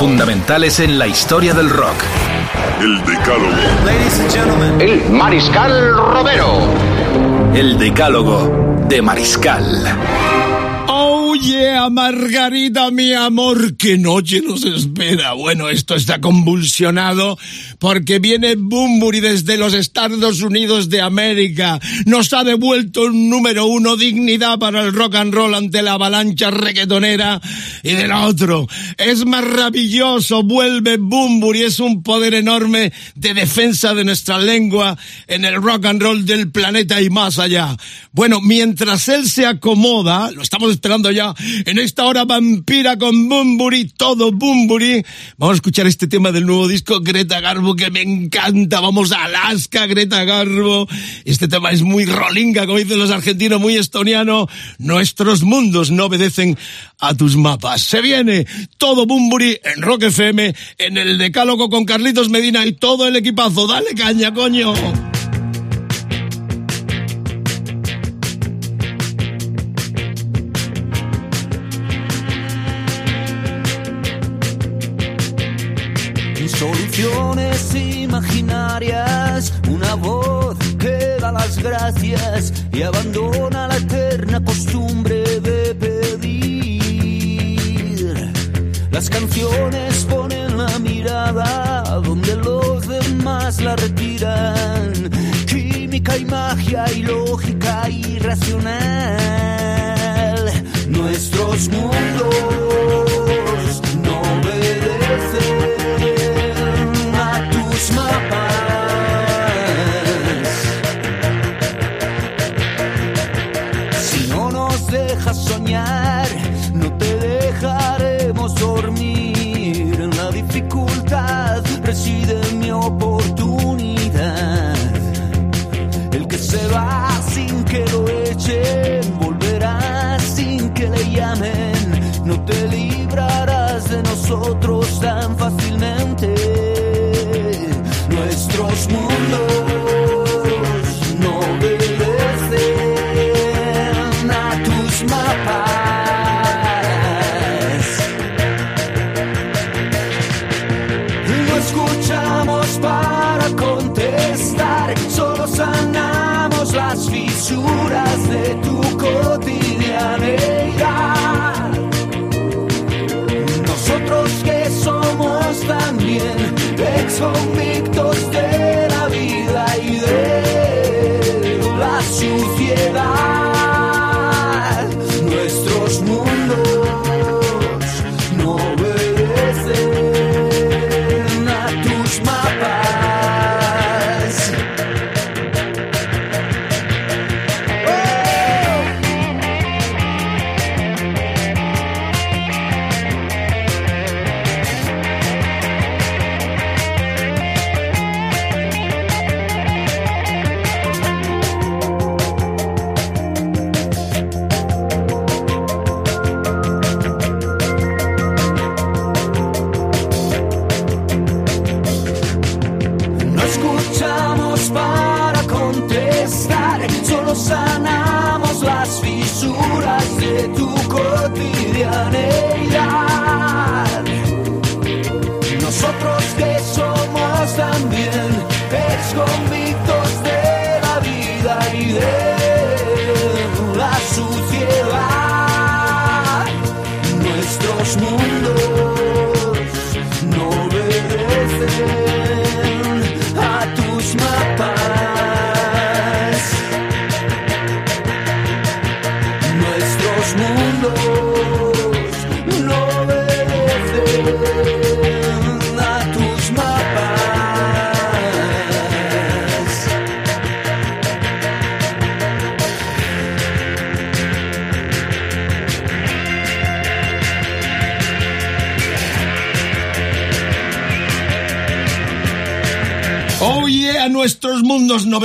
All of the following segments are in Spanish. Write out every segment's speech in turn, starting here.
Fundamentales en la historia del rock. El Decálogo. El Mariscal Romero. El decálogo de Mariscal. Oh yeah, Margarita, mi amor, qué noche nos espera. Bueno, esto está convulsionado porque viene Bumburi desde los Estados Unidos de América. Nos ha devuelto un número uno dignidad para el rock and roll ante la avalancha reggaetonera y del otro. Es maravilloso, vuelve Bumburi, es un poder enorme de defensa de nuestra lengua en el rock and roll del planeta y más allá. Bueno, mientras él se acomoda, lo estamos esperando ya, en esta hora vampira con Bumburi, todo Bumburi. Vamos a escuchar este tema del nuevo disco Greta Garbo que me encanta. Vamos a Alaska, Greta Garbo. Este tema es muy rolinga, como dicen los argentinos, muy estoniano. Nuestros mundos no obedecen a tus mapas. Se viene todo Bumburi en Rock FM, en el Decálogo con Carlitos Medina y todo el equipazo. Dale caña, coño. Soluciones imaginarias, una voz que da las gracias y abandona la eterna costumbre de pedir. Las canciones ponen la mirada donde los demás la retiran. Química y magia y lógica irracional. Nuestros mundos told me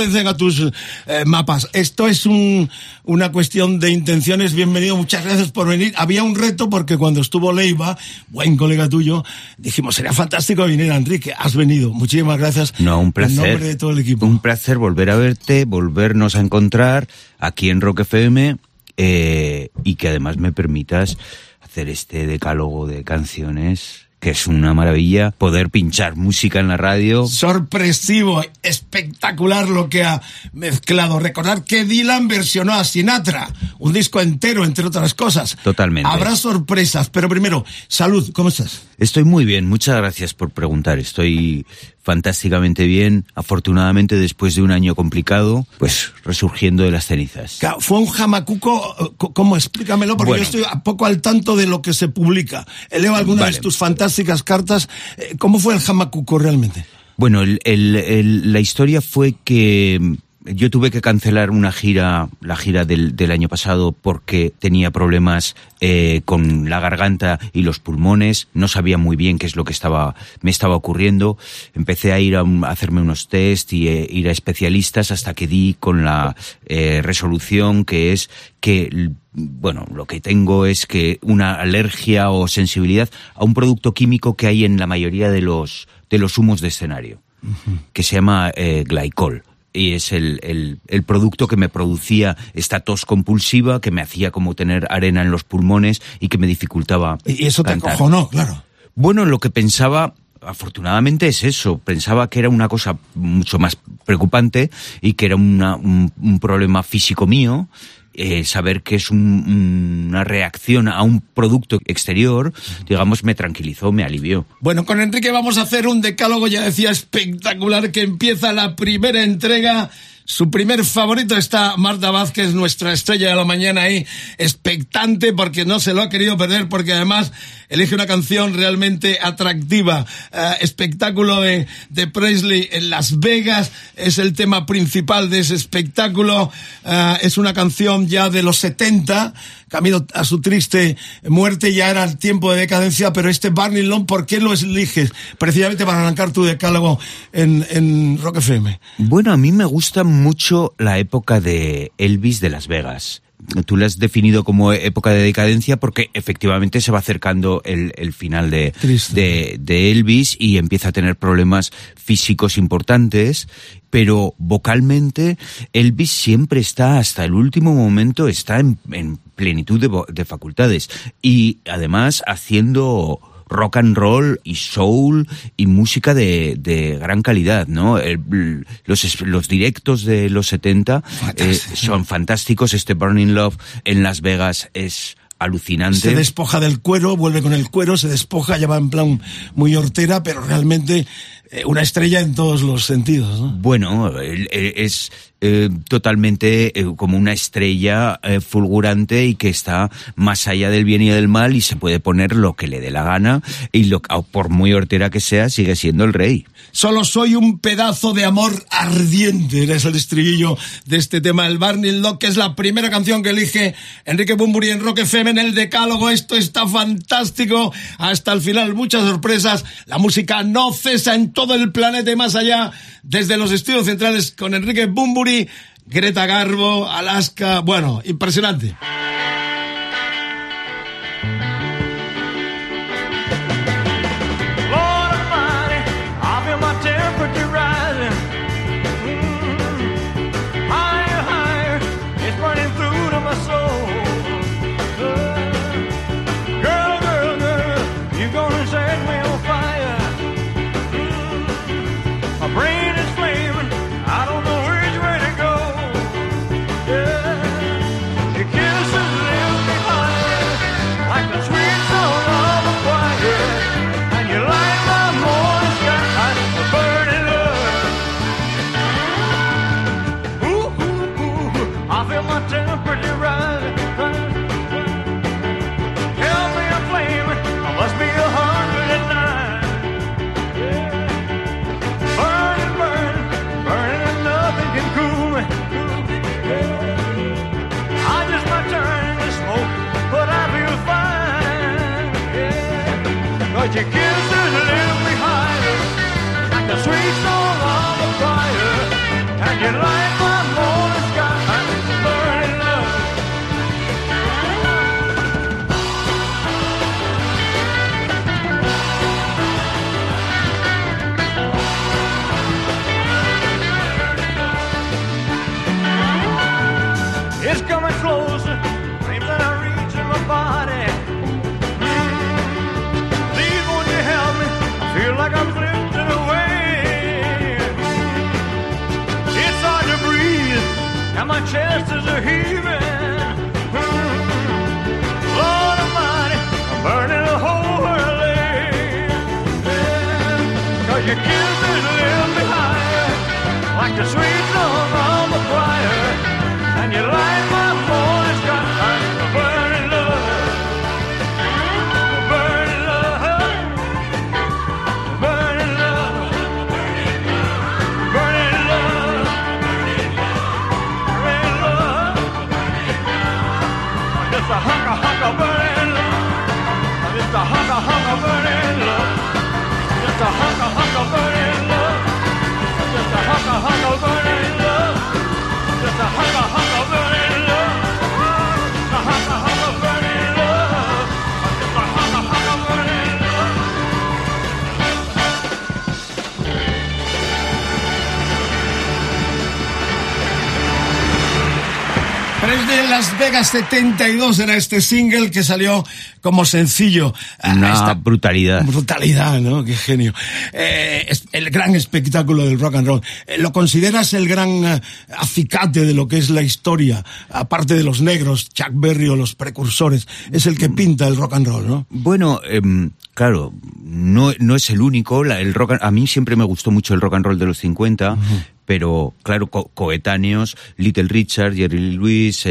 mundos no vencen a tus eh, mapas. Esto es un, una cuestión de intenciones. Bienvenido, muchas gracias por venir. Había un reto porque cuando estuvo Leiva, buen colega tuyo, dijimos, sería fantástico venir a Enrique. Has venido. Muchísimas gracias. No, un placer. En nombre de todo el equipo. Un placer volver a verte, volvernos a encontrar aquí en Rock FM eh, y que además me permitas hacer este decálogo de canciones que es una maravilla poder pinchar música en la radio. Sorpresivo, espectacular lo que ha mezclado. Recordar que Dylan versionó a Sinatra, un disco entero, entre otras cosas. Totalmente. Habrá sorpresas, pero primero, salud, ¿cómo estás? Estoy muy bien, muchas gracias por preguntar. Estoy fantásticamente bien, afortunadamente después de un año complicado, pues resurgiendo de las cenizas. Fue un jamacuco, ¿cómo? Explícamelo, porque yo estoy a poco al tanto de lo que se publica. Leo algunas de tus fantásticas cartas. Eh, ¿Cómo fue el jamacuco realmente? Bueno, la historia fue que yo tuve que cancelar una gira, la gira del, del año pasado, porque tenía problemas eh, con la garganta y los pulmones. No sabía muy bien qué es lo que estaba, me estaba ocurriendo. Empecé a ir a, hacerme unos test y eh, ir a especialistas hasta que di con la eh, resolución que es que bueno, lo que tengo es que una alergia o sensibilidad a un producto químico que hay en la mayoría de los de los humos de escenario, que se llama eh, glycol y es el, el, el, producto que me producía esta tos compulsiva, que me hacía como tener arena en los pulmones y que me dificultaba. Y eso te acojonó, claro. Bueno, lo que pensaba afortunadamente es eso. Pensaba que era una cosa mucho más preocupante y que era una, un, un problema físico mío eh, saber que es una reacción a un producto exterior, digamos, me tranquilizó, me alivió. Bueno, con Enrique vamos a hacer un decálogo, ya decía, espectacular, que empieza la primera entrega su primer favorito está Marta Vázquez, nuestra estrella de la mañana ahí, expectante porque no se lo ha querido perder, porque además elige una canción realmente atractiva. Eh, espectáculo de, de Presley en Las Vegas es el tema principal de ese espectáculo. Eh, es una canción ya de los 70, camino a su triste muerte, ya era el tiempo de decadencia, pero este Barney Long, ¿por qué lo eliges? Precisamente para arrancar tu decálogo en, en Rock FM. Bueno, a mí me gusta la época de Elvis de Las Vegas. Tú la has definido como época de decadencia porque efectivamente se va acercando el, el final de, de, de, Elvis y empieza a tener problemas físicos importantes, pero vocalmente Elvis siempre está, hasta el último momento, está en, en plenitud de, de facultades y además haciendo rock and roll y soul y música de, de gran calidad, ¿no? los, los directos de los 70 eh, son fantásticos. Este Burning Love en Las Vegas es alucinante. Se despoja del cuero, vuelve con el cuero, se despoja, ya va en plan muy hortera, pero realmente una estrella en todos los sentidos. ¿no? Bueno, es eh, totalmente eh, como una estrella eh, fulgurante y que está más allá del bien y del mal y se puede poner lo que le dé la gana y lo, por muy hortera que sea sigue siendo el rey. Solo soy un pedazo de amor ardiente, es el estribillo de este tema, el Barney Lock, que es la primera canción que elige Enrique Bumburi en Rock FM en el Decálogo. Esto está fantástico hasta el final, muchas sorpresas. La música no cesa en todo el planeta y más allá, desde los estudios centrales con Enrique Bumburi Greta Garbo, Alaska, bueno, impresionante. streets are on fire, and your life. Chest is a heaving. Lord Almighty, I'm burning a hole is behind, like the sweet song on the choir, and you light Es de Las Vegas 72 era este single que salió como sencillo. a Una esta brutalidad. Brutalidad, ¿no? Qué genio. Eh, el gran espectáculo del rock and roll. Eh, ¿Lo consideras el gran eh, acicate de lo que es la historia? Aparte de los negros, Chuck Berry o los precursores. Es el que pinta el rock and roll, ¿no? Bueno, em, claro, no, no es el único. la- el rock, a mí siempre me gustó mucho el rock and roll de los 50, pero claro, co- coetáneos, Little Richard, Jerry Lewis, eh,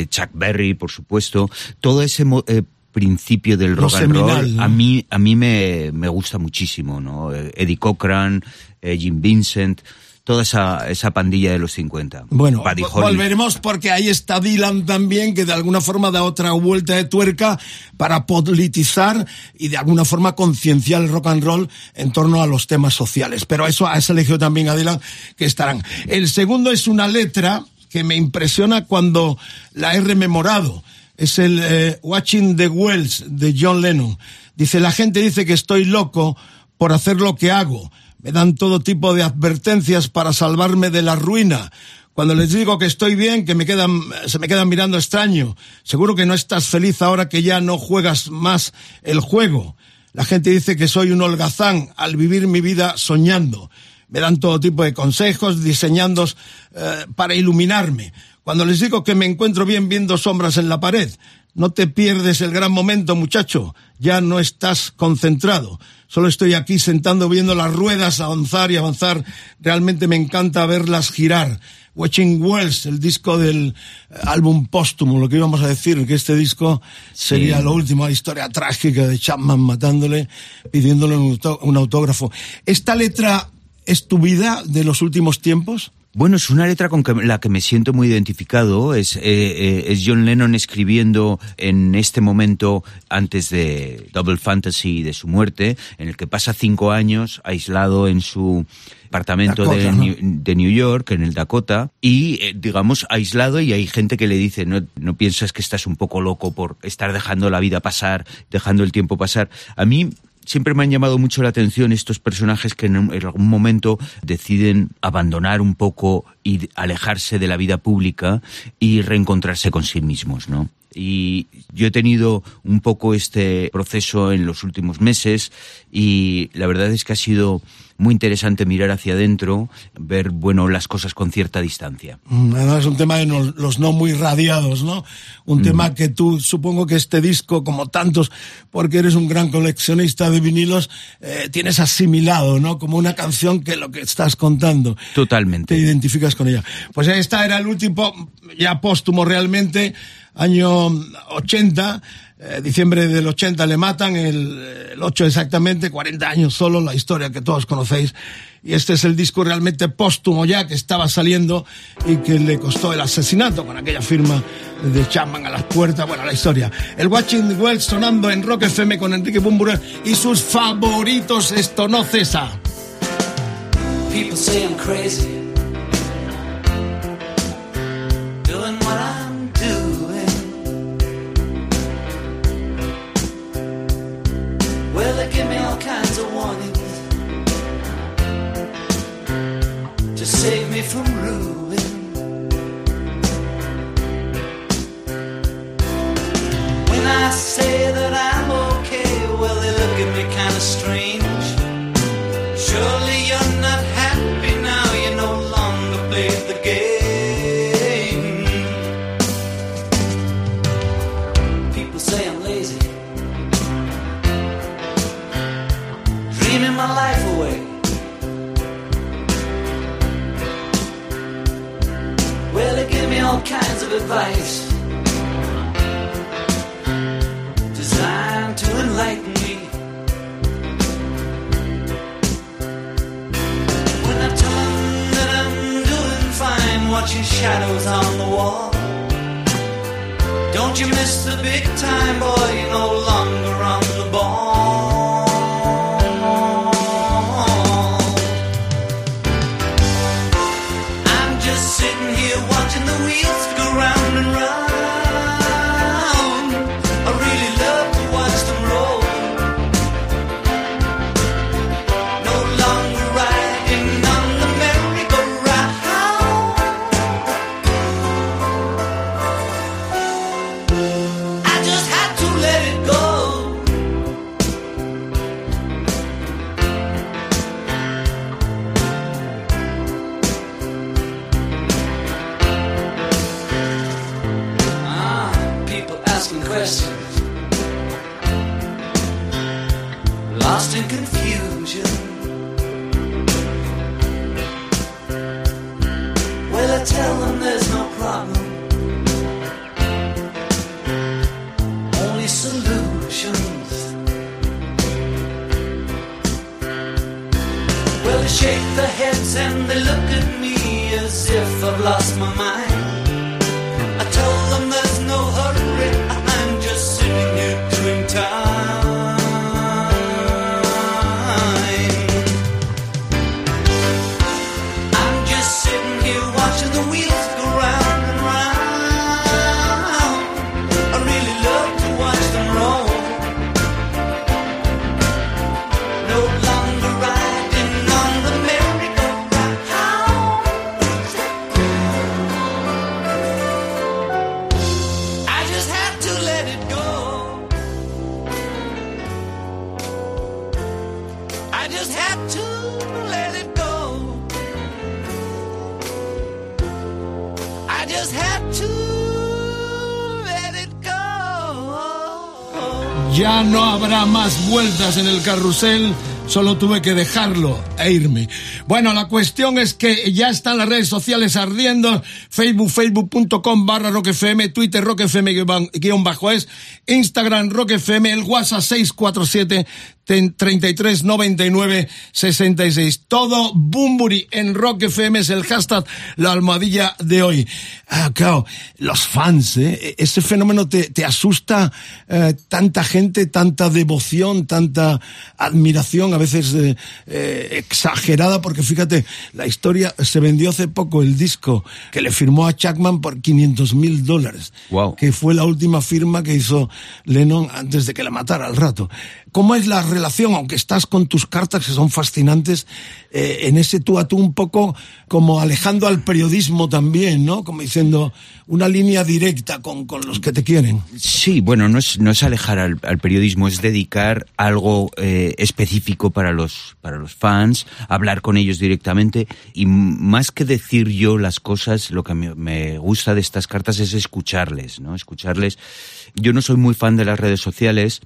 eh, Chuck Berry, por supuesto, todo ese eh, principio del rock and roll a mí a mí me, me gusta muchísimo, ¿no? Eh, Eddie Cochran, eh, Jim Vincent, toda esa, esa pandilla de los 50. Bueno, volveremos porque ahí está Dylan también, que de alguna forma da otra vuelta de tuerca para politizar y de alguna forma concienciar el rock and roll en torno a los temas sociales. Pero eso has elegido también a Dylan, que estarán. El segundo es una letra que me impresiona cuando la he rememorado. Es el eh, Watching the Wells de John Lennon. Dice, la gente dice que estoy loco por hacer lo que hago. Me dan todo tipo de advertencias para salvarme de la ruina. Cuando les digo que estoy bien, que me quedan, se me quedan mirando extraño. Seguro que no estás feliz ahora que ya no juegas más el juego. La gente dice que soy un holgazán al vivir mi vida soñando. Me dan todo tipo de consejos, diseñando eh, para iluminarme. Cuando les digo que me encuentro bien viendo sombras en la pared, no te pierdes el gran momento, muchacho. Ya no estás concentrado. Solo estoy aquí sentando viendo las ruedas avanzar y avanzar. Realmente me encanta verlas girar. Watching Wells, el disco del eh, álbum póstumo, lo que íbamos a decir, que este disco sería lo último, la historia trágica de Chapman matándole, pidiéndole un, autó- un autógrafo. ¿Esta letra es tu vida de los últimos tiempos? Bueno, es una letra con que- la que me siento muy identificado. Es, eh, eh, es John Lennon escribiendo en este momento antes de Double Fantasy y de su muerte, en el que pasa cinco años aislado en su apartamento Dakota, de, de New York, en el Dakota, y eh, digamos aislado y hay gente que le dice, no, no piensas que estás un poco loco por estar dejando la vida pasar, dejando el tiempo pasar. A mí siempre me han llamado mucho la atención estos personajes que en, algún momento deciden abandonar un poco y alejarse de la vida pública y reencontrarse con sí mismos, ¿no? Y yo he tenido un poco este proceso en los últimos meses y la verdad es que ha sido muy interesante mirar hacia adentro, ver, bueno, las cosas con cierta distancia. Mm, Además es un tema de no- los no muy radiados, ¿no? Un tema que tú, supongo que este disco, como tantos, porque eres un gran coleccionista de vinilos, eh, tienes asimilado, ¿no? Como una canción que lo que estás contando. Te Totalmente. identificas con ella. Pues esta era el último, ya póstumo realmente, año 80, eh, diciembre del 80 le matan, el, el 8 exactamente, 40 años solo, la historia que todos conocéis. Y este es el disco realmente póstumo ya que estaba saliendo y que le costó el asesinato con aquella firma de Chapman a las puertas. Bueno, la historia. El Watching the Wells sonando en Rock FM con Enrique Bumbura y sus favoritos. Esto no cesa. People say I'm crazy. Doing what I'm Well, they give me all kinds of warnings to save me from ruin. When I say that I'm okay, well, they look at me kind of strange. All kinds of advice designed to enlighten me. When I tell them that I'm doing fine, watching shadows on the wall. Don't you miss the big time, boy? You're no longer on the ball. Vueltas en el carrusel, solo tuve que dejarlo e irme. Bueno, la cuestión es que ya están las redes sociales ardiendo, Facebook, facebook.com barra roquefm, Twitter roquefm guion bajo es, Instagram roquefm, el WhatsApp 647 33 99 66. Todo Bumburi en Rock FM es el hashtag, la almohadilla de hoy. Ah, claro, los fans, ¿eh? Ese fenómeno te, te asusta, eh, tanta gente, tanta devoción, tanta admiración, a veces eh, eh, exagerada, porque fíjate, la historia, se vendió hace poco el disco que le firmó a Chapman por 500 mil dólares. Wow. Que fue la última firma que hizo Lennon antes de que la matara al rato. ¿Cómo es la relación, aunque estás con tus cartas que son fascinantes, eh, en ese tú a tú un poco como alejando al periodismo también, ¿no? Como diciendo una línea directa con, con los que te quieren. Sí, bueno, no es, no es alejar al, periodismo, es dedicar algo eh, específico para los, para los fans, hablar con ellos directamente y más que decir yo las cosas, lo que me, me gusta de estas cartas es escucharles, ¿no? Escucharles. Yo no soy muy fan de las redes sociales,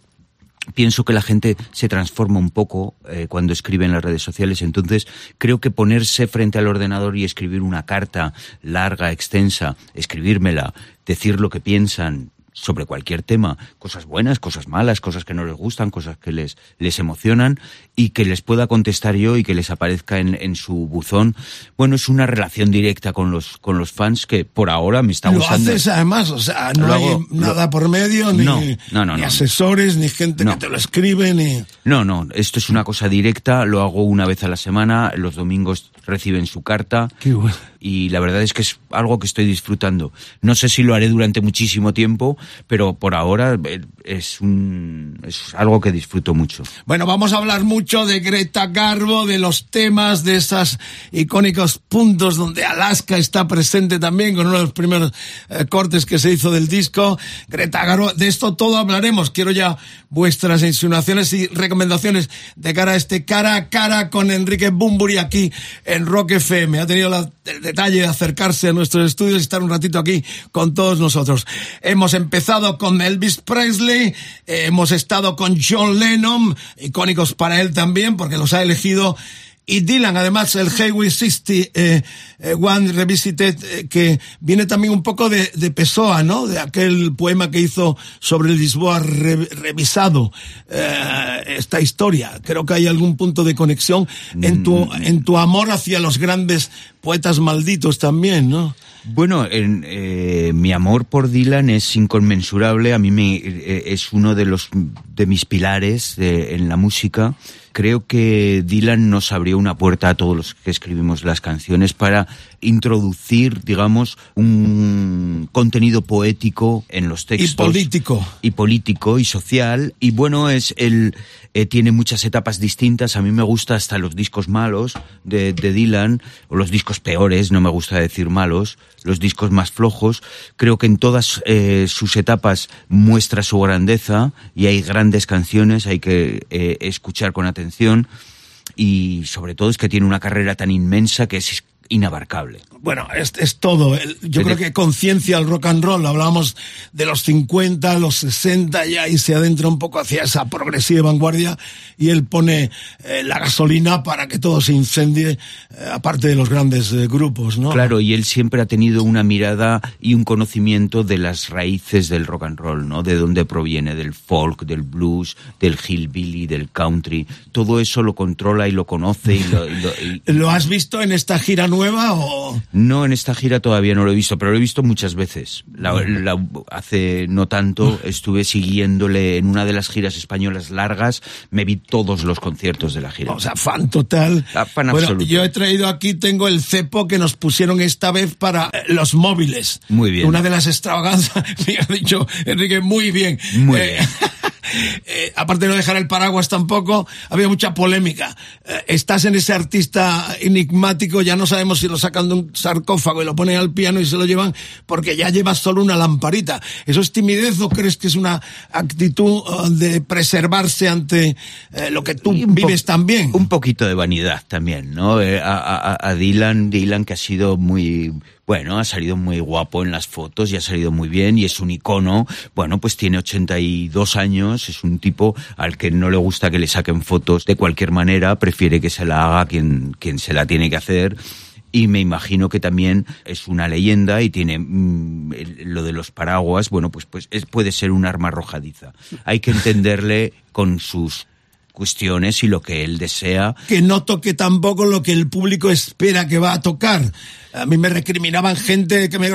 pienso que la gente se transforma un poco eh, cuando escribe en las redes sociales. Entonces, creo que ponerse frente al ordenador y escribir una carta larga, extensa, escribírmela, decir lo que piensan sobre cualquier tema, cosas buenas, cosas malas, cosas que no les gustan, cosas que les, les emocionan y que les pueda contestar yo y que les aparezca en, en su buzón. Bueno, es una relación directa con los, con los fans que por ahora me está Lo gustando. haces además, o sea, no Lo hay nada lo- por medio, ni, No, no, no, ni no. asesores, ni gente No. que te lo escribe, ni... No, no, esto es una cosa directa, lo hago una vez a la semana, los domingos reciben su carta Qué bueno. y la verdad es que es algo que estoy disfrutando. No sé si lo haré durante muchísimo tiempo, pero por ahora eh, es, un, es algo que disfruto mucho. Bueno, vamos a hablar mucho de Greta Garbo, de los temas, de esos icónicos puntos donde Alaska está presente también con uno de los primeros eh, cortes que se hizo del disco. Greta Garbo, de esto todo hablaremos. Quiero ya vuestras insinuaciones y recomendaciones de cara a este cara a cara con Enrique Bumburi aquí en Rock FM. Ha tenido del detalle de acercarse a nuestros estudios y estar un ratito aquí con todos nosotros. Hemos empezado con Elvis Presley, eh, hemos estado con John Lennon, icónicos para él también, porque los ha elegido y Dylan, además, el Highway 60 eh, eh, One Revisited, eh, que viene también un poco de, de, Pessoa, ¿no? De aquel poema que hizo sobre Lisboa re, revisado, esta historia. Creo que hay algún punto de conexión en tu, Mm. en tu amor hacia los grandes poetas malditos también, ¿no? Bueno, en, eh, mi amor por Dylan es inconmensurable. A mí me, eh, es uno de los de mis pilares de- en la música. Creo que Dylan nos abrió una puerta a todos los que escribimos las canciones para introducir, digamos, un contenido poético en los textos. Y político. Y político y social. Y bueno, es el eh, tiene muchas etapas distintas. A mí me gusta hasta los discos malos de, de Dylan, o los discos peores, no me gusta decir malos, los discos más flojos. Creo que en todas eh, sus etapas muestra su grandeza y hay grandes canciones, hay que eh, escuchar con atención. Y sobre todo es que tiene una carrera tan inmensa que es inabarcable. Bueno, es, es todo. El- Yo creo que conciencia al rock and roll. Hablábamos de los 50, los 60, ya y se adentra un poco hacia esa progresiva vanguardia y él pone eh, la gasolina para que todo se incendie, eh, aparte de los grandes eh, grupos, ¿no? Claro, y él siempre ha tenido una mirada y un conocimiento de las raíces del rock and roll, ¿no? De dónde proviene, del folk, del blues, del hillbilly, del country. Todo eso lo controla y lo conoce y lo, y lo- y- ¿Lo has visto en esta gira nueva o...? No, en esta gira todavía no lo he visto, pero lo he visto muchas veces. La- la- hace no tanto estuve siguiéndole en una de las giras españolas largas, me vi todos los conciertos de la gira. O sea, fan total. Ah, fan bueno, absoluto. yo he traído aquí, tengo el cepo que nos pusieron esta vez para eh, los móviles. Muy bien. Una de las extravaganzas, me ha dicho Enrique, muy bien. Muy Eh, bien. eh, aparte de no dejar el paraguas tampoco, había mucha polémica. Eh, estás en ese artista enigmático, ya no sabemos si lo sacan de un sarcófago y lo ponen al piano y se lo llevan porque ya llevas solo una lamparita. ¿Eso es timidez o crees que es una actitud eh, de preservarse ante eh, lo que tú vives también? Un poquito de vanidad también, ¿no? Eh, a, a- a Dylan, Dylan que ha sido muy, bueno, ha salido muy guapo en las fotos y ha salido muy bien y es un icono. Bueno, pues tiene 82 años, es un tipo al que no le gusta que le saquen fotos de cualquier manera, prefiere que se la haga quien, quien se la tiene que hacer. Y me imagino que también es una leyenda y tiene mm, lo de los paraguas, bueno, pues, pues es- puede ser un arma arrojadiza. Hay que entenderle con sus cuestiones y lo que él desea. que no toque tampoco lo que el público espera que va a tocar. A mí me recriminaban gente que me...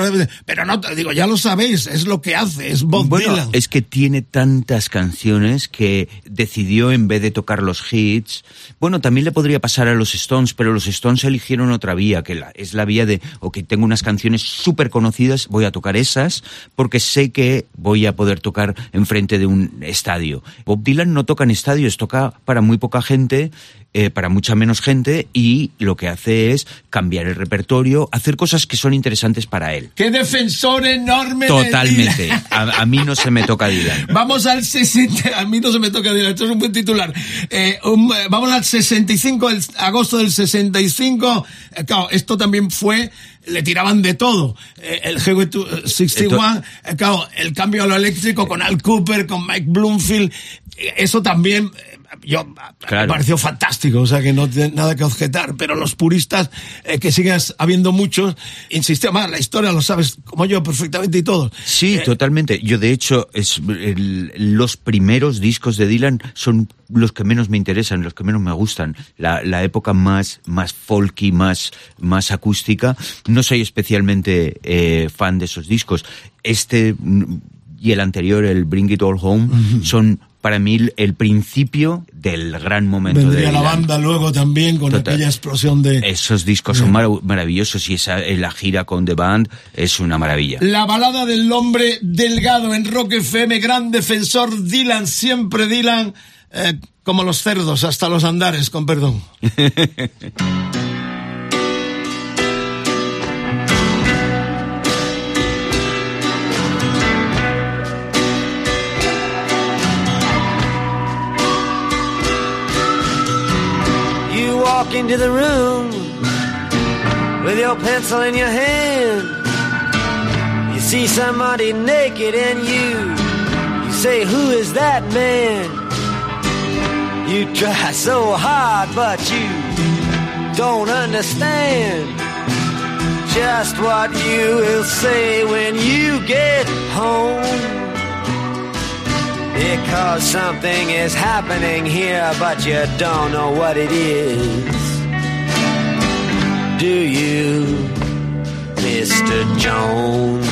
Pero no, digo, ya lo sabéis, es lo que hace, es Bob bueno, Dylan. es que tiene tantas canciones que decidió en vez de tocar los hits, bueno, también le podría pasar a los Stones, pero los Stones eligieron otra vía, que es la vía de, ok, tengo unas canciones súper conocidas, voy a tocar esas, porque sé que voy a poder tocar enfrente de un estadio. Bob Dylan no toca en estadios, toca para muy poca gente, eh, para mucha menos gente, y lo que hace es cambiar el repertorio, hacer cosas que son interesantes para él. ¡Qué defensor enorme! Totalmente. A, a mí no se me toca Dylan. Vamos al 60, a mí no se me toca Dylan, esto es un buen titular. Eh, un- eh, vamos al 65, el agosto del 65. Eh, claro, esto también fue, le tiraban de todo. Eh, el Highway to- eh, 61, eh, claro, el cambio a lo eléctrico con Al Cooper, con Mike Bloomfield, eso también, yo, me pareció fantástico, o sea que no tiene nada que objetar, pero los puristas, eh, que sigas habiendo muchos, insistía más, la historia lo sabes como yo perfectamente y todo. Sí, Eh, totalmente. Yo, de hecho, es el- los primeros discos de Dylan son los que menos me interesan, los que menos me gustan. La, la época más, más folky, más, más acústica. No soy especialmente eh, fan de esos discos. Este mm, y el anterior, el Bring It All Home, son para mí el- principio del gran momento de Vendría la banda luego también con Total. aquella explosión de... Esos discos son marav- maravillosos y esa, eh, la gira con The Band es una maravilla. La balada del hombre delgado en Rock FM, gran defensor Dylan, siempre Dylan, eh, como los cerdos, hasta los andares, con perdón. walk into the room with your pencil in your hand. You see somebody naked and you, you say, Who is that man? You try so hard, but you don't understand just what you will say when you get home. Because something is happening here, but you don't know what it is. Do you, Mr. Jones?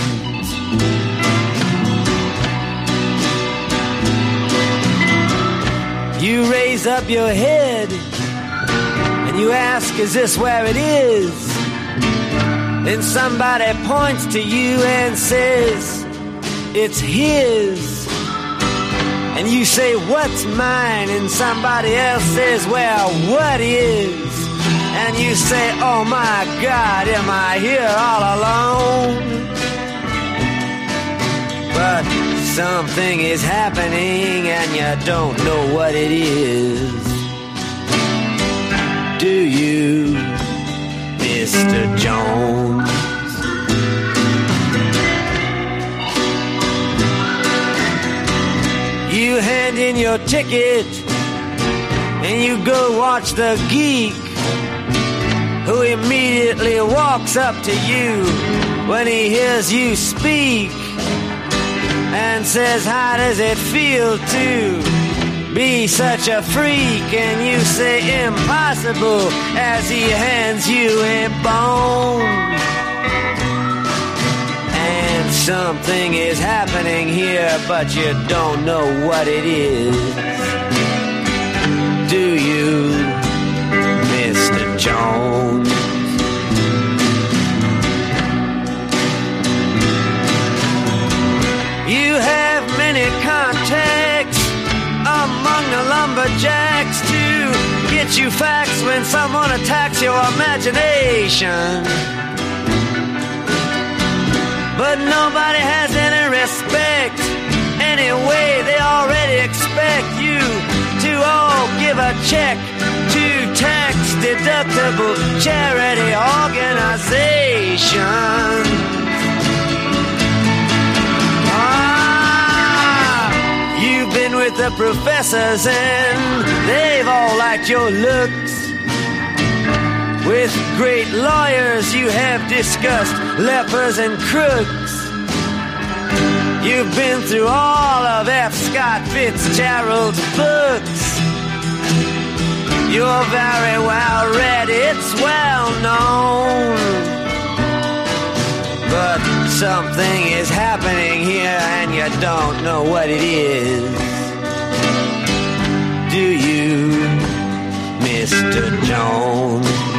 You raise up your head and you ask, Is this where it is? Then somebody points to you and says, It's his. And you say, What's mine? And somebody else says, Well, what is? And you say, Oh my God, am I here all alone? But something is happening and you don't know what it is. Do you, Mr. Jones? In your ticket and you go watch the geek who immediately walks up to you when he hears you speak and says, How does it feel to be such a freak? And you say, Impossible, as he hands you a bone. Something is happening here, but you don't know what it is. Do you, Mr. Jones? You have many contacts among the lumberjacks to get you facts when someone attacks your imagination. But nobody has any respect. Anyway, they already expect you to all give a check to tax deductible charity organization. Ah, you've been with the professors and they've all liked your looks. With great lawyers, you have discussed lepers and crooks. You've been through all of F. Scott Fitzgerald's books. You're very well read, it's well known. But something is happening here and you don't know what it is. Do you, Mr. Jones?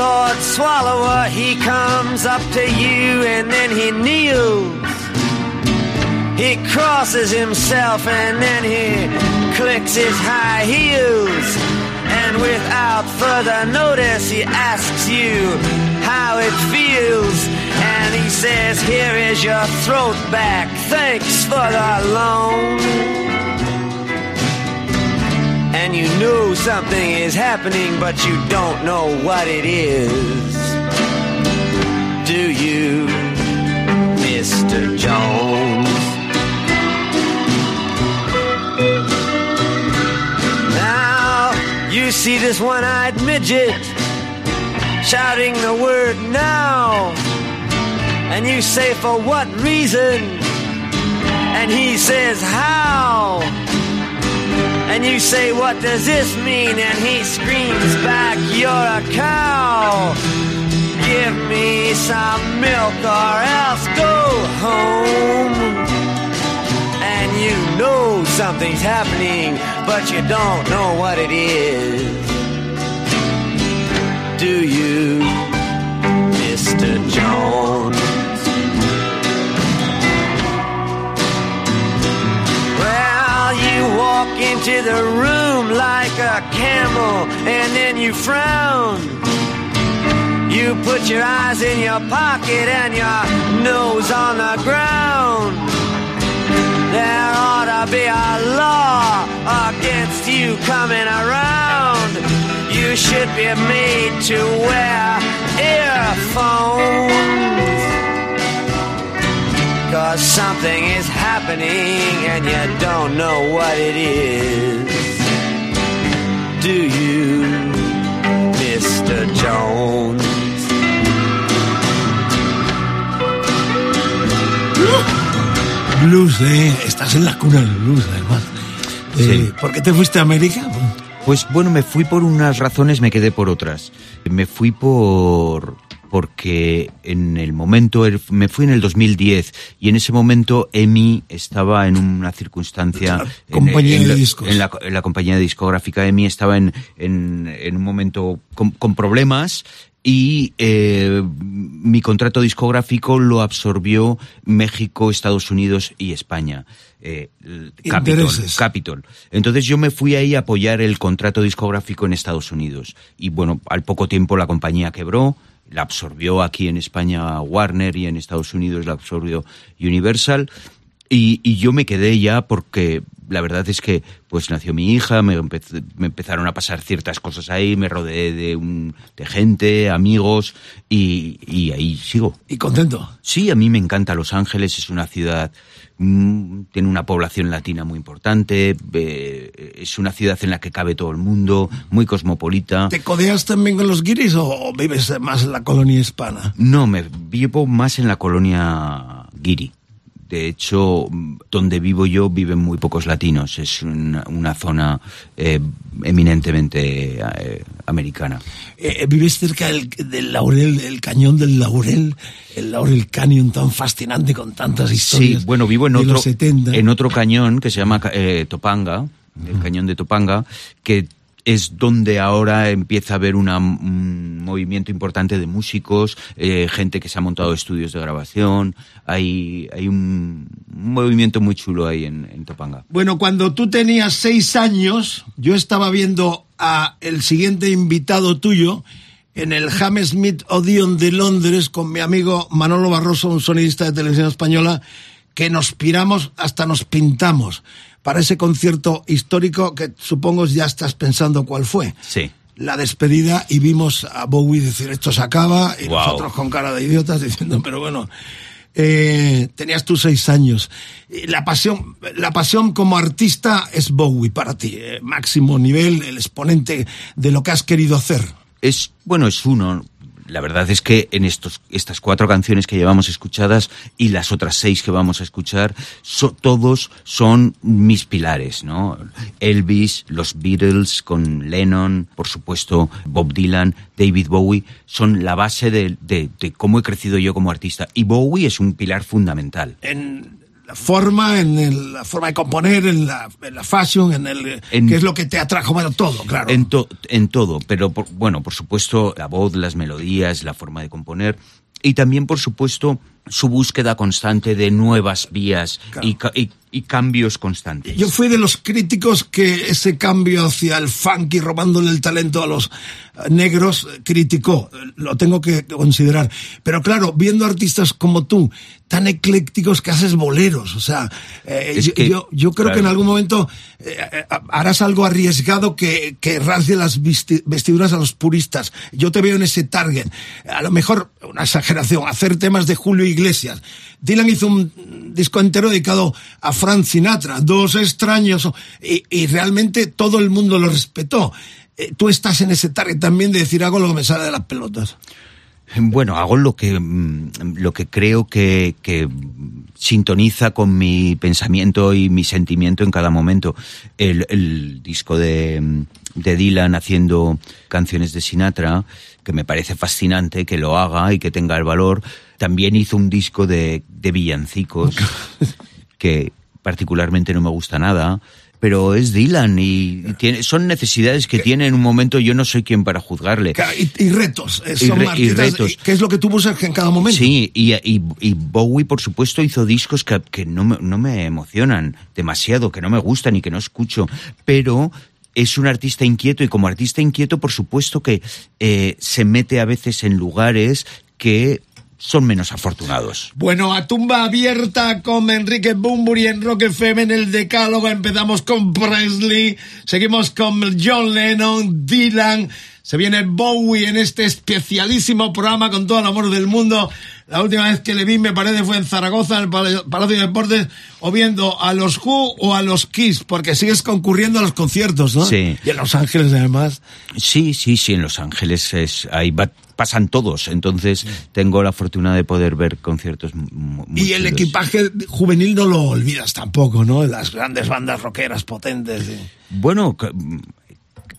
Sword swallower, he comes up to you and then he kneels. He crosses himself and then he clicks his high heels. And without further notice, he asks you how it feels. And he says, Here is your throat back. Thanks for the loan. You know something is happening, but you don't know what it is. Do you, Mr. Jones? Now you see this one eyed midget shouting the word now. And you say, For what reason? And he says, How? And you say, What does this mean? And he screams back, You're a cow. Give me some milk or else go home. And you know something's happening, but you don't know what it is. Into the room like a camel and then you frown. You put your eyes in your pocket and your nose on the ground. There ought to be a law against you coming around. You should be made to wear earphones. Cause something is happening and you don't know what it is. Do you, Mr. Jones? Blues, ¿eh? Estás en la cuna del blues, además. Eh, ¿Por qué te fuiste a América? Pues bueno, me fui por unas razones, me quedé por otras. Me fui por porque en el momento, me fui en el 2010 y en ese momento EMI estaba en una circunstancia... En- compañía en de discos. En la, en la compañía discográfica EMI estaba en, en, un momento con, con problemas y eh, mi contrato discográfico lo absorbió México, Estados Unidos y España. Eh, Capitol. Capitol. Entonces yo me fui ahí a apoyar el contrato discográfico en Estados Unidos. Y bueno, al poco tiempo la compañía quebró, la absorbió aquí en España Warner y en Estados Unidos la absorbió Universal. Y, y yo me quedé ya porque la verdad es que pues nació mi hija, me, empez- me empezaron a pasar ciertas cosas ahí, me rodeé de, un, de gente, amigos y, y ahí sigo. Y contento. Sí, a mí me encanta Los Ángeles, es una ciudad, mm, tiene una población latina muy importante, eh, es una ciudad en la que cabe todo el mundo, muy cosmopolita. ¿Te codeas también con los guiris o vives más en la colonia hispana? No, me vivo más en la colonia Guiri. De hecho, donde vivo yo viven muy pocos latinos. Es una, una zona eh, eminentemente eh, americana. Eh, vives cerca del, del Laurel, del cañón del Laurel, el Laurel Canyon tan fascinante con tantas Sí, historias. bueno, vivo en otro, los 70. en otro cañón que se llama eh, Topanga, el cañón de Topanga, que es donde ahora empieza a haber un movimiento importante de músicos, eh, gente que se ha montado estudios de grabación, hay, hay un, un movimiento muy chulo ahí en, en Topanga. Bueno, cuando tú tenías seis años, yo estaba viendo a el siguiente invitado tuyo en el Hammersmith Odeon de Londres con mi amigo Manolo Barroso, un sonidista de televisión española, que nos piramos hasta nos pintamos para ese concierto histórico que supongo ya estás pensando cuál fue. Sí. La despedida y vimos a Bowie decir esto se acaba y Wow. nosotros con cara de idiotas diciendo pero bueno eh, tenías tus seis años Y la pasión la pasión como artista es Bowie para ti eh, máximo nivel el exponente de lo que has querido hacer Es, bueno, es uno. La verdad es que en estos, estas cuatro canciones que llevamos escuchadas y las otras seis que vamos a escuchar, so- todos son mis pilares, ¿no? Elvis, los Beatles con Lennon, por supuesto, Bob Dylan, David Bowie, son la base de, de- de cómo he crecido yo como artista. Y Bowie es un pilar fundamental. en la forma en el- la forma de componer en la, en la fashion en el En- que es lo que te atrajo bueno todo claro. En, to- en todo, pero por- bueno, por supuesto, la voz, las melodías, la forma de componer y también, por supuesto, su búsqueda constante de nuevas vías y, ca- y- y cambios constantes. Yo fui de los críticos que ese cambio hacia el funky, robándole el talento a los eh, negros, criticó. Lo tengo que considerar. Pero claro, viendo artistas como tú, tan eclécticos que haces boleros, o sea, eh, yo, que, yo, yo creo claro. que en algún momento eh, harás algo arriesgado que, que rasgue las vesti- vestiduras a los puristas. Yo te veo en ese target. A lo mejor, una exageración, hacer temas de Julio Iglesias. Dylan hizo un disco entero dedicado a Frank Sinatra, dos extraños, y, realmente todo el mundo lo respetó. Eh, tú estás en ese target también de decir hago lo que me sale de las pelotas. Bueno, hago lo que, mm, lo que creo que, que sintoniza con mi pensamiento y mi sentimiento en cada momento. El, el disco de, mm, de Dylan haciendo canciones de Sinatra, que me parece fascinante que lo haga y que tenga el valor. También hizo un disco de, de villancicos que particularmente no me gusta nada. Pero es Dylan y tiene, son necesidades que tiene en un momento. Yo no soy quien para juzgarle. Y, y retos, eh, Y son re- y artistas, retos. y- que es lo que tú buscas en cada momento. Sí, y, y, y Bowie, por supuesto, hizo discos que, que no, me, no me emocionan demasiado, que no me gustan y que no escucho, pero es un artista inquieto y como artista inquieto, por supuesto que eh, se mete a veces en lugares que son menos afortunados. Bueno, a tumba abierta con Enrique Bumburi en Rock FM en el Decálogo. Empezamos con Presley, seguimos con John Lennon, Dylan. Se viene Bowie en este especialísimo programa con todo el amor del mundo. La última vez que le vi, me parece, fue en Zaragoza, en el Pal- Palacio de Deportes, o viendo a los Who o a los Kiss, porque sigues concurriendo a los conciertos, ¿no? Sí. Y en Los Ángeles, además. Sí, sí, sí, en Los Ángeles es, va- pasan todos, entonces tengo la fortuna de poder ver conciertos muy Y el equipaje juvenil no lo olvidas tampoco, ¿no? Las grandes bandas rockeras potentes. Bueno,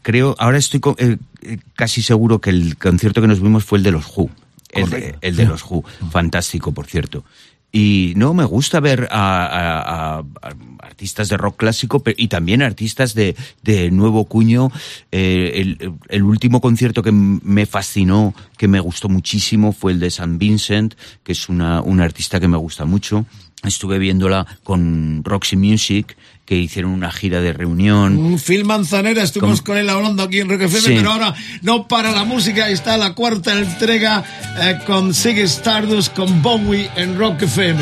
creo, ahora estoy eh, eh, casi seguro que el concierto que nos vimos fue el de los Who. El de, el de los Who. Fantástico, por cierto. Y no, me gusta ver a, a- a- artistas de rock clásico y también artistas de, de nuevo cuño. Eh, el, el último concierto que me fascinó, que me gustó muchísimo, fue el de San Vincent, que es una, una artista que me gusta mucho. Estuve viéndola con Roxy Music, que hicieron una gira de reunión. Un Phil Manzanera, estuvimos con, él hablando aquí en Rock FM, Sí. pero ahora no para la música, está la cuarta entrega eh, con Ziggy Stardust, con Bowie en Rock FM.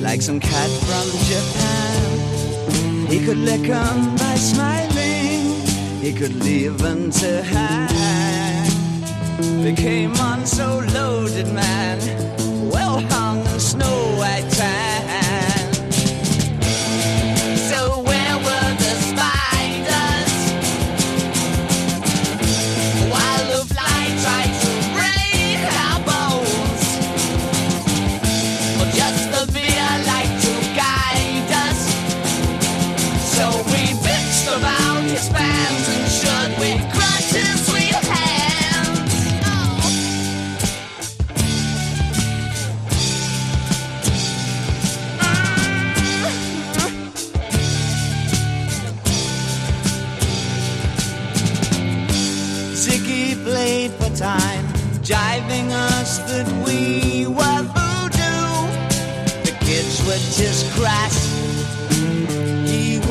like some cat from Japan. He could lick 'em by smiling, he could leave 'em to hang. They came on so loaded, man,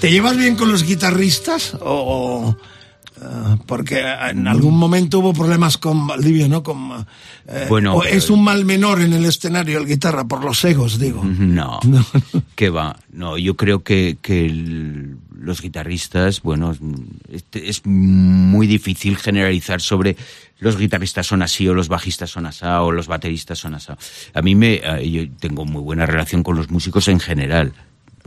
¿Te llevas bien con los guitarristas? O, o, eh, porque en algún momento hubo problemas con Valdivia, ¿no? Con, eh, Bueno, o es un mal menor en el escenario el guitarra, por los egos, digo. No, que va. No, yo creo que, que el- los guitarristas, bueno, este- es muy difícil generalizar sobre los guitarristas son así o los bajistas son así o los bateristas son así. A mí me, eh, yo tengo muy buena relación con los músicos en general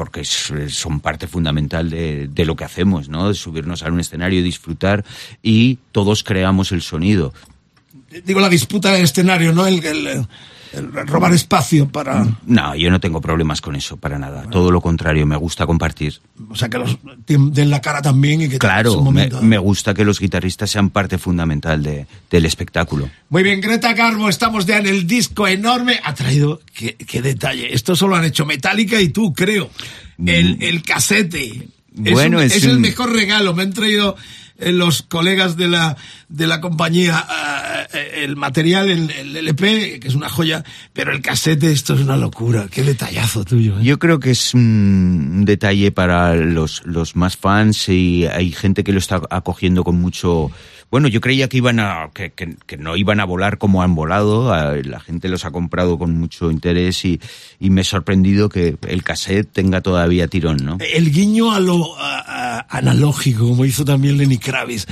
porque son parte fundamental de, de lo que hacemos, ¿no? De subirnos a un escenario, disfrutar y todos creamos el sonido. Digo, la disputa del escenario, ¿no? El, el, robar espacio para... No, yo no tengo problemas con eso, para nada. Todo lo contrario, me gusta compartir. O sea, que los den la cara también y que... Claro, me, me gusta que los guitarristas sean parte fundamental de- del espectáculo. Muy bien, Greta Garbo, estamos ya en el disco enorme. Ha traído, qué, qué detalle, esto solo han hecho Metallica y tú, creo. El, el casete. Es Bueno, un- es es, el mejor regalo. Me han traído los colegas de la, de la compañía eh, el material, el, LP, que es una joya, pero el casete, esto es una locura. Qué detallazo tuyo. ¿eh? Yo creo que es un, un detalle para los, los más fans y hay gente que lo está acogiendo con mucho... Bueno, yo creía que iban a que, que- que no iban a volar como han volado. a- La gente los ha comprado con mucho interés y, y me he sorprendido que el cassette tenga todavía tirón, ¿no? El guiño a lo a- a- analógico, como hizo también Lenny Kravitz.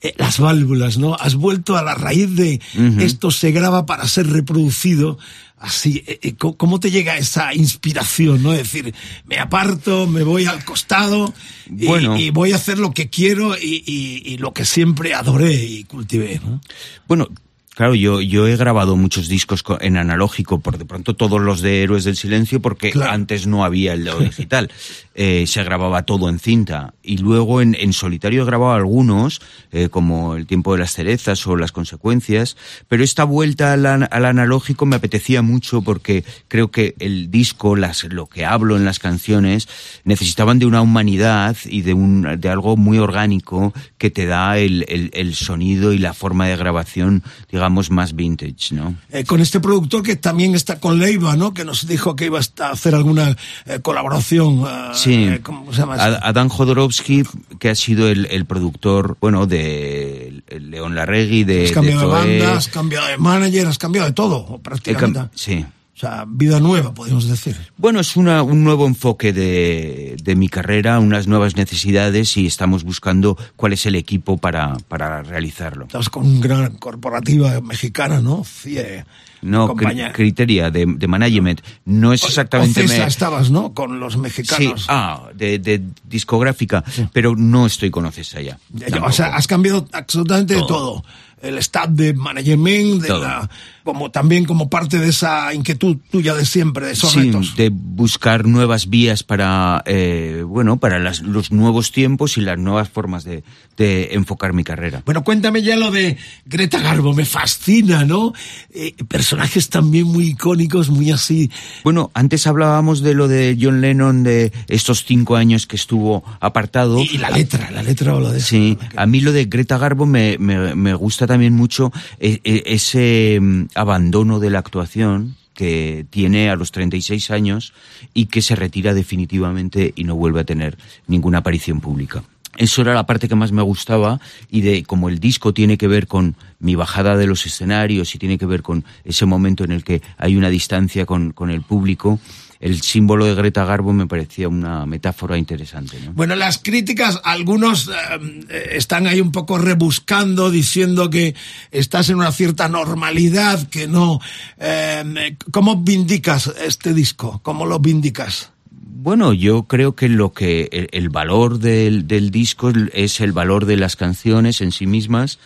Eh, las válvulas, ¿no? Has vuelto a la raíz de esto se graba para ser reproducido. Así, eh, eh, ¿cómo- ¿cómo te llega esa inspiración, no? Es decir, me aparto, me voy al costado y, Bueno. y voy a hacer lo que quiero y, y- y lo que siempre adoré y cultivé, ¿no? Bueno, claro, yo, yo he grabado muchos discos co- en analógico, por de pronto todos los de Héroes del Silencio, porque antes no había el lo digital. Eh, se grababa todo en cinta. Y luego en, en solitario he grabado algunos, eh, como El tiempo de las cerezas o Las consecuencias, pero esta vuelta al, al analógico me apetecía mucho porque creo que el disco, las, lo que hablo en las canciones, necesitaban de una humanidad y de, un, de algo muy orgánico que te da el, el- el sonido y la forma de grabación, digamos, más vintage, ¿no? Eh, con este productor que también está con Leiva, ¿no? Que nos dijo que iba a hacer alguna eh, colaboración. eh, Sí, eh, ¿Cómo se llama? eso? Ad- Que ha sido el, el productor, bueno, de León Larregui, de, has cambiado de, Zoé. banda, has cambiado de manager, has cambiado de todo, prácticamente. sí. O sea, vida nueva, podemos decir. Bueno, es una, un nuevo enfoque de, de mi carrera, unas nuevas necesidades y estamos buscando cuál es el equipo para, para realizarlo. Estás con una gran corporativa mexicana, ¿no? CIE. No, cri- criteria de, de management. No es exactamente... Ocesa me- estabas, ¿no? Con los Sí, mexicanos. ah, de, de discográfica, pero no estoy con Ocesa ya. O sea, has cambiado absolutamente de todo. El staff de management, de Todo. la, como también como parte de esa inquietud tuya de siempre, de esos Sí, retos. de buscar nuevas vías para, eh, bueno, para las- los nuevos tiempos y las nuevas formas de, de enfocar mi carrera. Bueno, cuéntame ya lo de Greta Garbo, me fascina, ¿no? Eh, personajes también muy icónicos, muy así. Bueno, antes hablábamos de lo de John Lennon, de estos cinco años que estuvo apartado. Y la letra, la letra habla de eso. Sí, a mí lo de Greta Garbo me, me, me gusta también mucho eh, ese mm, abandono de la actuación que tiene a los 36 años y que se retira definitivamente y no vuelve a tener ninguna aparición pública. Eso era la parte que más me gustaba y de como el disco tiene que ver con mi bajada de los escenarios y tiene que ver con ese momento en el que hay una distancia con, con el público, el símbolo de Greta Garbo me parecía una metáfora interesante. ¿no? Bueno, las críticas, algunos eh, están ahí un poco rebuscando, diciendo que estás en una cierta normalidad, que no... eh, ¿Cómo vindicas este disco? ¿Cómo lo vindicas? Bueno, yo creo que lo que el, el valor del, del disco es el valor de las canciones en sí mismas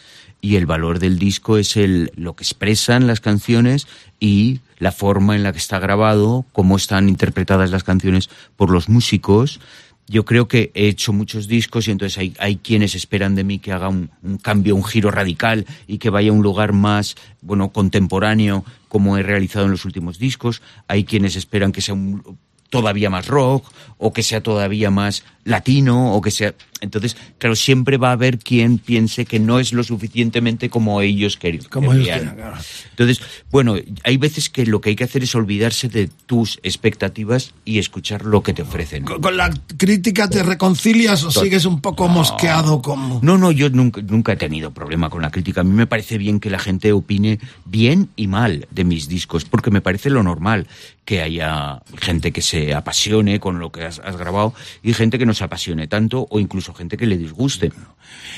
y el valor del disco es el lo que expresan las canciones y la forma en la que está grabado, cómo están interpretadas las canciones por los músicos. Yo creo que he hecho muchos discos y entonces hay, hay quienes esperan de mí que haga un, un cambio, un giro radical y que vaya a un lugar más, bueno, contemporáneo como he realizado en los últimos discos. Hay quienes esperan que sea un, todavía más rock o que sea todavía más latino o que sea entonces claro siempre va a haber quien piense que no es lo suficientemente como ellos quer- Como ellos claro. entonces bueno hay veces que lo que hay que hacer es olvidarse de tus expectativas y escuchar lo que te ofrecen ¿Con, con la crítica te reconcilias o sigues un poco mosqueado como... no, no, yo nunca, nunca he tenido problema con la crítica. A mí me parece bien que la gente opine bien y mal de mis discos, porque me parece lo normal que haya gente que se apasione con lo que has, has grabado y gente que no se apasione tanto o incluso incluso gente que le disguste.